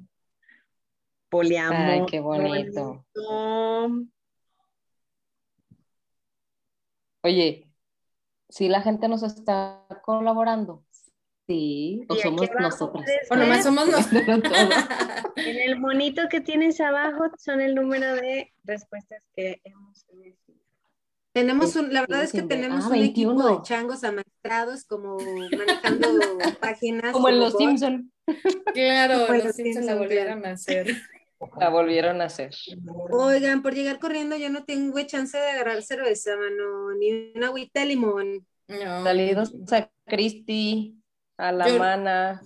Poliamor. Ay, qué bonito. Oye, si la gente nos está colaborando, sí, o somos nosotras. O nomás somos nosotros. en el monito que tienes abajo son el número de respuestas que hemos recibido. Tenemos un, la verdad es que tenemos ah, un equipo de changos amaestrados como manejando páginas. Como en los Simpsons. Claro, los, Simpsons la volvieron a hacer. La volvieron a hacer. Oigan, por llegar corriendo ya no tengo chance de agarrar cerveza, mano, ni una agüita de limón. No. Saludos a Cristi, a la mana.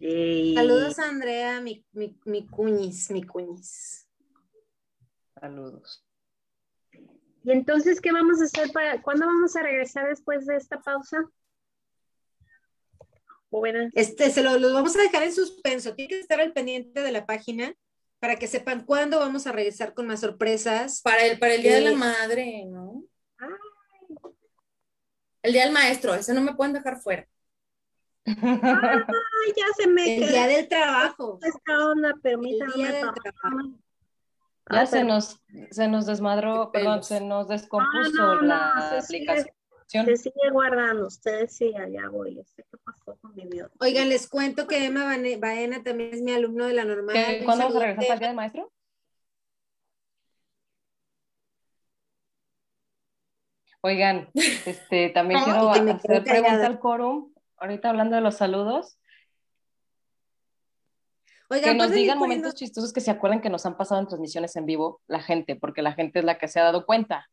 Saludos a Andrea, mi, mi, mi cuñis, mi cuñis. Saludos. Y entonces, ¿qué vamos a hacer para, cuándo vamos a regresar después de esta pausa? Este, se lo, los vamos a dejar en suspenso. Tiene que estar al pendiente de la página para que sepan cuándo vamos a regresar con más sorpresas. Para el, para el Día de la Madre, ¿no? El Día del Maestro, ese no me pueden dejar fuera. Ay, ya se me El Día del Trabajo. Esta onda, permítame. El día del trabajo. Ya se nos, se nos desmadró, perdón, se nos descompuso ah, la aplicación. Se sigue guardando, ustedes sí, allá voy, qué pasó con mi video. Oigan, les cuento que Emma Baena también es mi alumno de la normal. ¿Cuándo vamos a regresar para el día del maestro? Oigan, este, también quiero hacer pregunta al quórum, ahorita hablando de los saludos. Oigan, que nos digan momentos chistosos que se acuerden que nos han pasado en transmisiones en vivo la gente, porque la gente es la que se ha dado cuenta.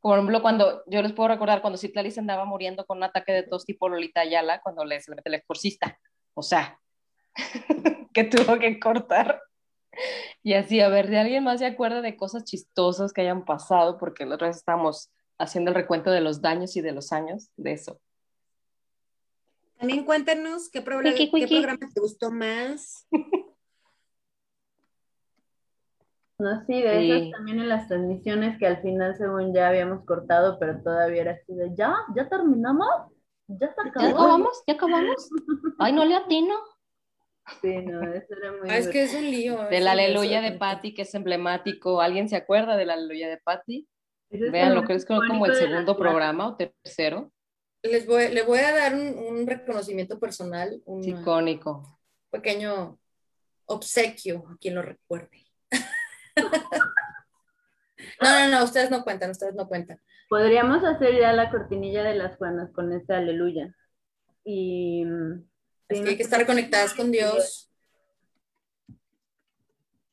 Por ejemplo, cuando yo les puedo recordar cuando Citlali se andaba muriendo con un ataque de tos tipo Lolita Ayala, cuando le, se le mete el exorcista. O sea, que tuvo que cortar. Y así, a ver, de alguien más se acuerda de cosas chistosas que hayan pasado, porque la otra vez estábamos haciendo el recuento de los daños y de los años de eso. También cuéntanos qué, programa, qué programa te gustó más. No, sí, de eso también en las transmisiones que al final según ya habíamos cortado, pero todavía era así de, ¿ya? ¿Ya terminamos? ¿Ya acabó? ¿Ya acabamos? ¿Ya acabamos? Ay, no le atino. Sí, no, eso era muy... Ah, es que es un lío. Del aleluya de Patty, que es emblemático. ¿Alguien se acuerda del aleluya de Patty? Vean, lo que es como el segundo programa o tercero. Les voy, le voy a dar un, reconocimiento personal. Un icónico. Pequeño obsequio a quien lo recuerde. No, no, no, ustedes no cuentan, ustedes no cuentan. Podríamos hacer ya la cortinilla de las Juanas con ese aleluya. Y. Es que hay que estar conectadas con Dios.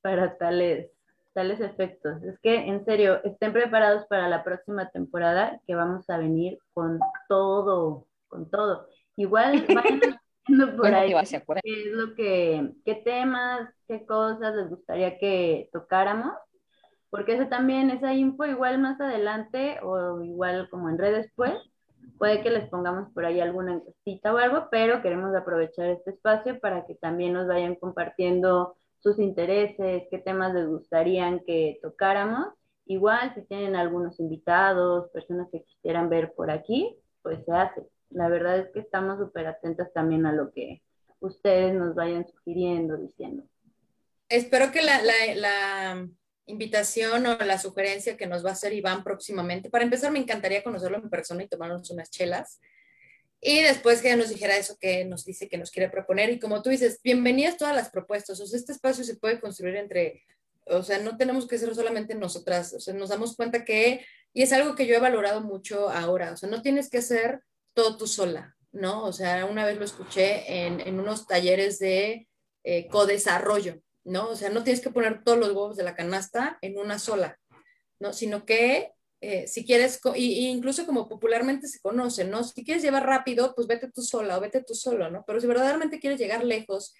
Para tales, tales efectos. Es que, en serio, estén preparados para la próxima temporada que vamos a venir con todo, con todo. igual vayan por ahí qué es lo que, qué temas, qué cosas les gustaría que tocáramos, porque eso también, esa info igual más adelante o igual como en redes pues, puede que les pongamos por ahí alguna encuestita o algo, pero queremos aprovechar este espacio para que también nos vayan compartiendo sus intereses, qué temas les gustarían que tocáramos. Igual, si tienen algunos invitados, personas que quisieran ver por aquí, pues se hace. La verdad es que estamos súper atentas también a lo que ustedes nos vayan sugiriendo, diciendo. Espero que la, la, invitación o la sugerencia que nos va a hacer Iván próximamente, para empezar me encantaría conocerlo en persona y tomarnos unas chelas. Y después que nos dijera eso que nos dice que nos quiere proponer. Y como tú dices, bienvenidas todas las propuestas. O sea, este espacio se puede construir entre, o sea, no tenemos que ser solamente nosotras. O sea, nos damos cuenta que, y es algo que yo he valorado mucho ahora, o sea, no tienes que ser todo tú sola, ¿no? O sea, una vez lo escuché en, en unos talleres de eh, codesarrollo, ¿no? O sea, no tienes que poner todos los huevos de la canasta en una sola, ¿no? Sino que eh, si quieres, y, incluso como popularmente se conoce, ¿no? Si quieres llevar rápido, pues vete tú sola o vete tú solo, ¿no? Pero si verdaderamente quieres llegar lejos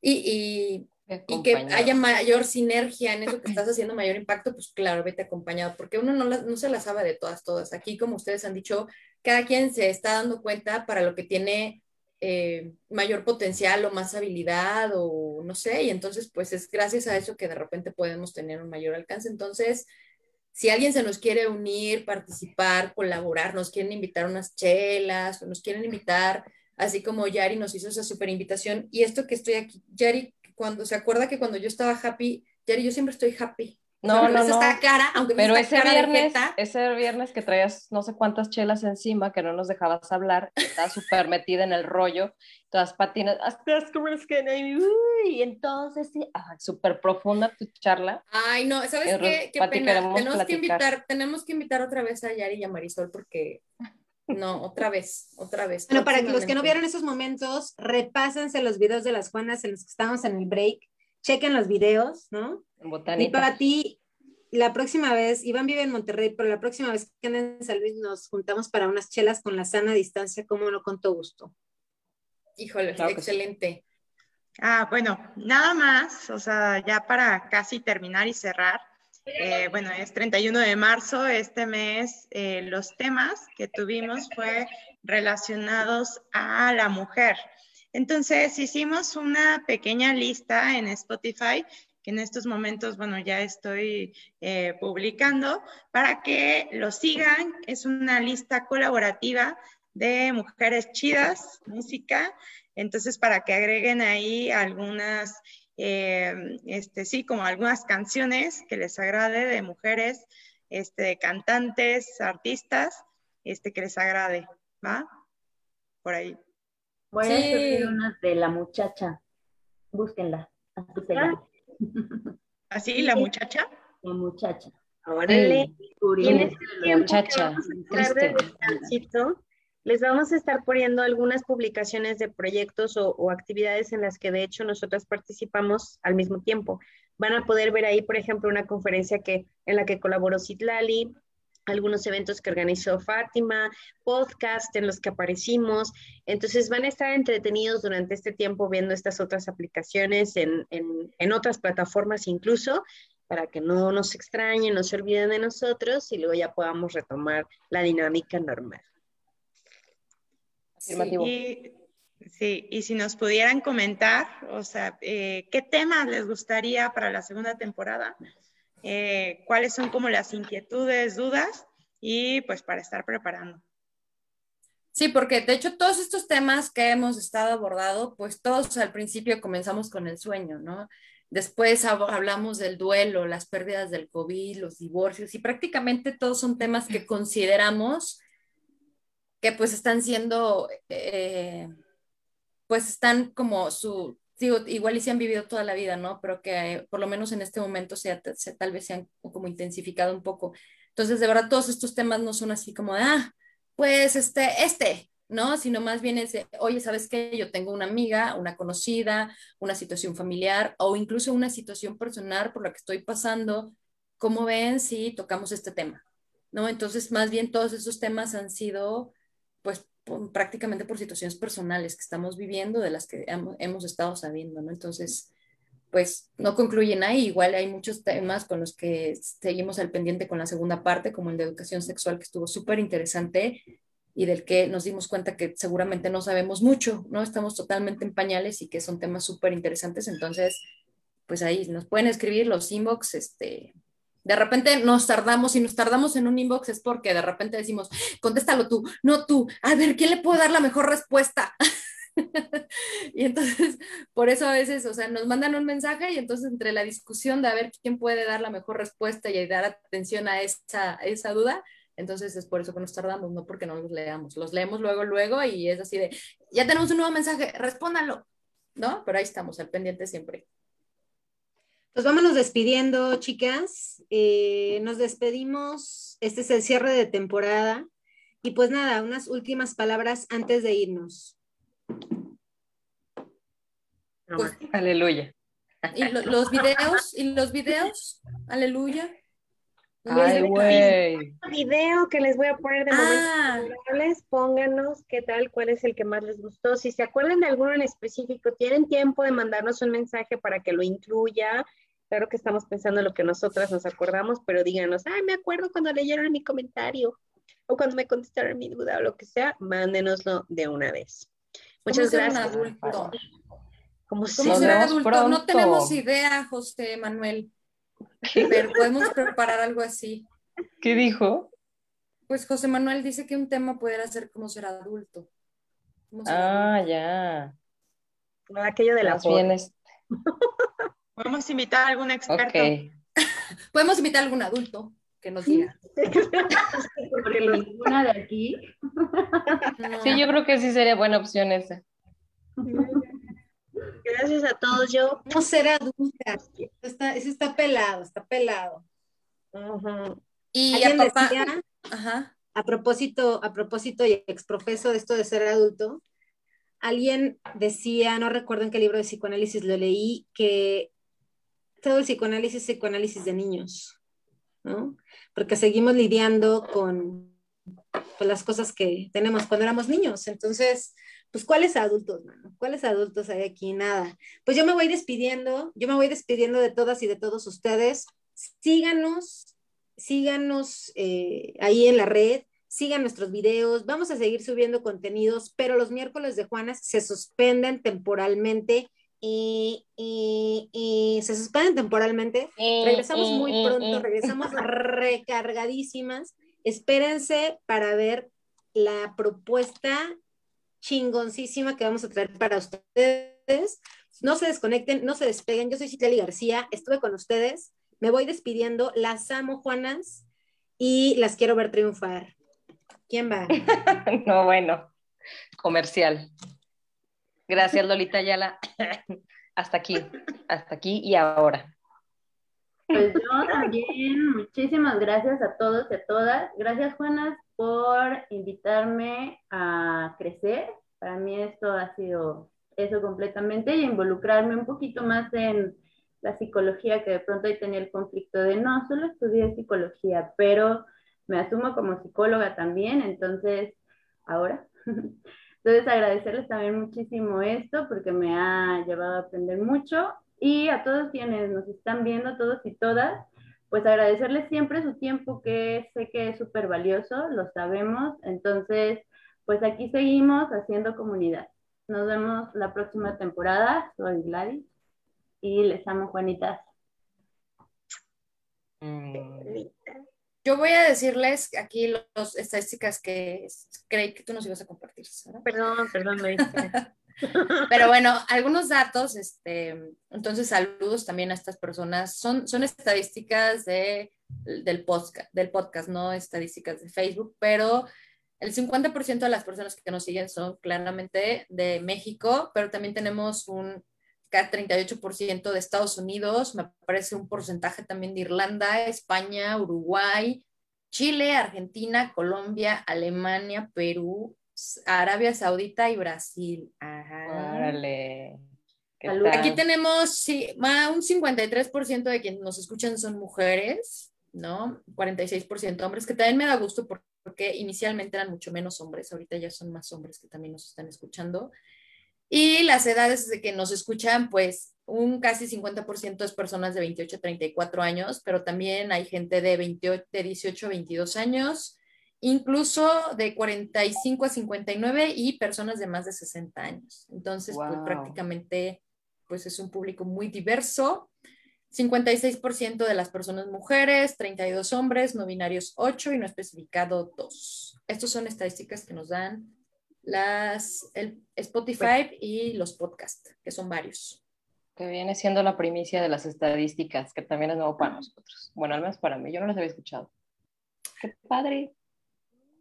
y, y que haya mayor sinergia en eso que estás haciendo, mayor impacto, pues claro, vete acompañado, porque uno no, no se la sabe de todas, todas. Aquí, como ustedes han dicho, cada quien se está dando cuenta para lo que tiene eh, mayor potencial o más habilidad o no sé, y entonces pues es gracias a eso que de repente podemos tener un mayor alcance. Entonces, si alguien se nos quiere unir, participar, colaborar, nos quieren invitar unas chelas nos quieren invitar, así como Yari nos hizo esa super invitación, y esto que estoy aquí, Yari cuando se acuerda que cuando yo estaba happy, Jerry, yo siempre estoy happy. No, no, no. Está cara, aunque Pero ese viernes, ese viernes que traías no sé cuántas chelas encima, que no nos dejabas hablar, estaba súper metida en el rollo, todas patinas, y entonces sí, súper profunda tu charla. Ay, no, ¿sabes qué? Qué pena. Tenemos que, invitar, tenemos que invitar otra vez a Yari y a Marisol porque no, otra vez, otra vez. Bueno, para los que no vieron esos momentos, repásense los videos de las Juanas en los que estábamos en el break, chequen los videos, ¿no? Y para ti, la próxima vez, Iván vive en Monterrey, pero la próxima vez que anden en San Luis nos juntamos para unas chelas con la sana distancia, como no, con todo gusto. Híjole, excelente. Ah, bueno, nada más, o sea, ya para casi terminar y cerrar, eh, bueno, es 31 de marzo, este mes eh, los temas que tuvimos fue relacionados a la mujer. Entonces hicimos una pequeña lista en Spotify que en estos momentos, bueno, ya estoy eh, publicando para que lo sigan. Es una lista colaborativa de mujeres chidas, música. Entonces, para que agreguen ahí algunas eh, este, sí, como algunas canciones que les agrade de mujeres, este, cantantes, artistas, este, que les agrade, ¿va? Por ahí. Voy a subir una de la muchacha, búsquenla, así se llama. ¿Así, la muchacha? La muchacha. Órale. Sí. En este tiempo muchacha, triste les vamos a estar poniendo algunas publicaciones de proyectos o, actividades en las que de hecho nosotras participamos al mismo tiempo. Van a poder ver ahí, por ejemplo, una conferencia que, en la que colaboró Citlali, algunos eventos que organizó Fátima, podcast en los que aparecimos. Entonces van a estar entretenidos durante este tiempo viendo estas otras aplicaciones en, en otras plataformas incluso para que no nos extrañen, no se olviden de nosotros y luego ya podamos retomar la dinámica normal. Sí, y, si nos pudieran comentar, o sea, eh, ¿qué temas les gustaría para la segunda temporada? Eh, ¿Cuáles son como las inquietudes, dudas? Y pues para estar preparando. Sí, porque de hecho todos estos temas que hemos estado abordando, pues todos al principio comenzamos con el sueño, ¿no? Después hablamos del duelo, las pérdidas del COVID, los divorcios, y prácticamente todos son temas que consideramos que pues están siendo, eh, pues están como su, digo, igual y se han vivido toda la vida, ¿no? Pero que por lo menos en este momento se, tal vez se como intensificado un poco. Entonces, de verdad, todos estos temas no son así como ah, pues este, este, ¿no? Sino más bien es, oye, ¿sabes qué? Yo tengo una amiga, una conocida, una situación familiar o incluso una situación personal por la que estoy pasando. ¿Cómo ven si tocamos este tema? ¿No? Entonces, más bien todos esos temas han sido pues prácticamente por situaciones personales que estamos viviendo, de las que hemos estado sabiendo, ¿no? Entonces, pues no concluyen ahí. Igual hay muchos temas con los que seguimos al pendiente con la segunda parte, como el de educación sexual, que estuvo súper interesante y del que nos dimos cuenta que seguramente no sabemos mucho, ¿no? Estamos totalmente en pañales y que son temas súper interesantes. Entonces, pues ahí nos pueden escribir los inbox, este, de repente nos tardamos y nos tardamos en un inbox es porque de repente decimos, contéstalo tú, no tú, a ver, ¿quién le puede dar la mejor respuesta? y entonces, por eso a veces, o sea, nos mandan un mensaje y entonces entre la discusión de a ver quién puede dar la mejor respuesta y dar atención a esa, esa duda, entonces es por eso que nos tardamos, no porque no los leamos. Los leemos luego, luego y es así de, ya tenemos un nuevo mensaje, respóndalo, ¿no? Pero ahí estamos, al pendiente siempre. Pues vámonos despidiendo, chicas. Eh, nos despedimos. Este es el cierre de temporada. Y pues nada, unas últimas palabras antes de irnos. Pues, aleluya. ¿Y los videos? ¿Y los videos? Aleluya. Ay, güey. video que les voy a poner de ah. momentos pónganos qué tal, cuál es el que más les gustó. Si se acuerdan de alguno en específico, tienen tiempo de mandarnos un mensaje para que lo incluya Claro que estamos pensando en lo que nosotras nos acordamos, pero díganos, ay, me acuerdo cuando leyeron mi comentario o cuando me contestaron mi duda o lo que sea, mándenoslo de una vez. Muchas gracias. Adulto? Como ser adulto? No tenemos idea, José Manuel, pero podemos preparar algo así. ¿Qué dijo? Pues José Manuel dice que un tema pudiera ser como ser adulto. ah, ya. Aquello de las bienes. Podemos invitar a algún experto. Podemos invitar a algún adulto que nos diga. Porque ninguna de aquí. Sí, yo creo que sí sería buena opción esa. Gracias a todos. Yo no ser adulta. Está, eso está pelado, está pelado. Y a papá. a propósito, a propósito y exprofeso de esto de ser adulto, alguien decía, no recuerdo en qué libro de psicoanálisis lo leí, que el psicoanálisis psicoanálisis de niños, ¿no? Porque seguimos lidiando con, las cosas que tenemos cuando éramos niños. Entonces, pues, ¿cuáles adultos, mano? ¿Cuáles adultos hay aquí? Nada. Pues yo me voy despidiendo, yo me voy despidiendo de todas y de todos ustedes. Síganos, síganos eh, ahí en la red, sigan nuestros videos, vamos a seguir subiendo contenidos, pero los miércoles de Juanas se suspenden temporalmente y, se suspenden temporalmente. Eh, regresamos muy eh, pronto, eh, regresamos recargadísimas. Espérense para ver la propuesta chingoncísima que vamos a traer para ustedes. No se desconecten, no se despeguen. Yo soy Citlali García, estuve con ustedes. Me voy despidiendo. Las amo, Juanas, y las quiero ver triunfar. ¿Quién va? no, bueno, comercial. Gracias, Lolita Ayala. hasta aquí, hasta aquí y ahora. Pues yo también, muchísimas gracias a todos y a todas. Gracias, Juanas, por invitarme a crecer. Para mí esto ha sido eso completamente y involucrarme un poquito más en la psicología, que de pronto ahí tenía el conflicto de no, solo estudié psicología, pero me asumo como psicóloga también, entonces, ahora. Entonces, agradecerles también muchísimo esto porque me ha llevado a aprender mucho y a todos quienes nos están viendo, todos y todas, pues agradecerles siempre su tiempo que sé que es súper valioso, lo sabemos. Entonces, pues aquí seguimos haciendo comunidad. Nos vemos la próxima temporada. Soy Gladys y les amo, Juanitas. Mm. Yo voy a decirles aquí las estadísticas que creí que tú nos ibas a compartir. Perdón, perdón, me Pero bueno, algunos datos, este, entonces saludos también a estas personas. Son, son estadísticas de, del, podcast, del podcast, no estadísticas de Facebook, pero el 50% de las personas que nos siguen son claramente de México, pero también tenemos un 38% de Estados Unidos, me parece un porcentaje también de Irlanda, España, Uruguay, Chile, Argentina, Colombia, Alemania, Perú, Arabia Saudita y Brasil. Aquí tenemos sí, un 53% de quienes nos escuchan son mujeres, ¿no? 46% hombres, que también me da gusto porque inicialmente eran mucho menos hombres, ahorita ya son más hombres que también nos están escuchando. Y las edades de que nos escuchan, pues un casi 50% es personas de 28 a 34 años, pero también hay gente de, 28, de 18 a 22 años, incluso de 45 a 59 y personas de más de 60 años. Entonces, pues prácticamente pues es un público muy diverso. 56% de las personas mujeres, 32 hombres, no binarios 8 y no especificado 2. Estas son estadísticas que nos dan las, el Spotify y los podcasts, que son varios. Que viene siendo la primicia de las estadísticas, que también es nuevo para nosotros. Bueno, al menos para mí, yo no las había escuchado. Qué padre.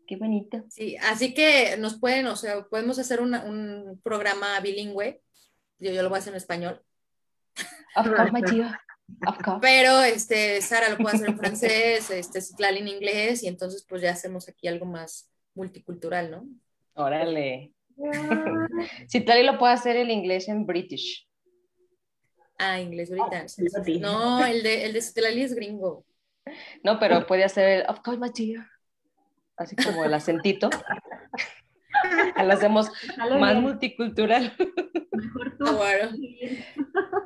Qué bonito. Sí, así que nos pueden, o sea, podemos hacer un programa bilingüe. Yo, yo lo voy a hacer en español. Of course, my Pero este, Sara lo puede hacer en francés, este, Citlali en inglés, y entonces pues ya hacemos aquí algo más multicultural, ¿no? Órale. Citlali lo puede hacer en inglés en British. Ah, inglés británico. No, el de, el de Citlali es gringo. No, pero puede hacer el Of course, my dear. Así como el acentito. lo hacemos más multicultural. Mejor tú.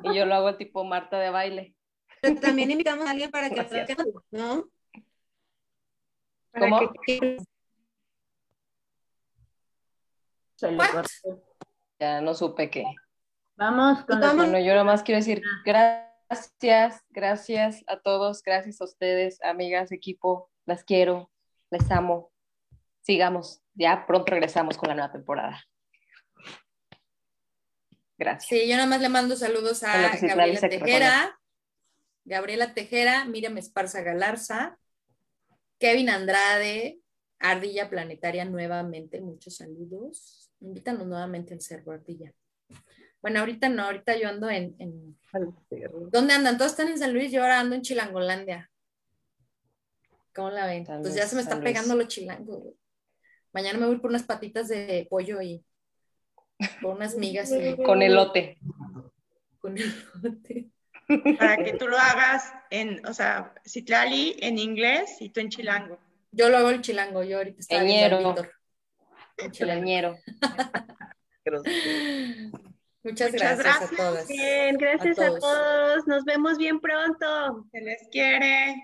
Y yo lo hago tipo Marta de baile. Pero también invitamos a alguien para que Gracias. ¿no? ¿Cómo? Ya no supe qué. Vamos con Bueno, yo nada más quiero decir gracias, gracias a todos, gracias a ustedes, amigas, equipo, las quiero, les amo. Sigamos, ya pronto regresamos con la nueva temporada. Gracias. Sí, yo nada más le mando saludos a Gabriela Tejera, Gabriela Tejera, Miriam Esparza Galarza, Kevin Andrade, Ardilla Planetaria nuevamente, muchos saludos. Invítanos nuevamente al cerro Ardilla. Bueno, ahorita no, ahorita yo ando en, en... ¿Dónde andan? Todos están en San Luis, yo ahora ando en Chilangolandia. ¿Cómo la ven? pues ya se me está pegando lo chilango. Mañana me voy por unas patitas de pollo y con unas migas. Con elote. Con elote. Para que tú lo hagas en, o sea, Citlali en inglés y tú en chilango. Yo lo hago en chilango, yo ahorita estoy Eñero. Chilañero. Muchas, gracias, a todas. Bien, gracias a todos. Nos vemos bien pronto. Se les quiere.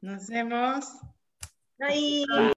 Nos vemos. Bye.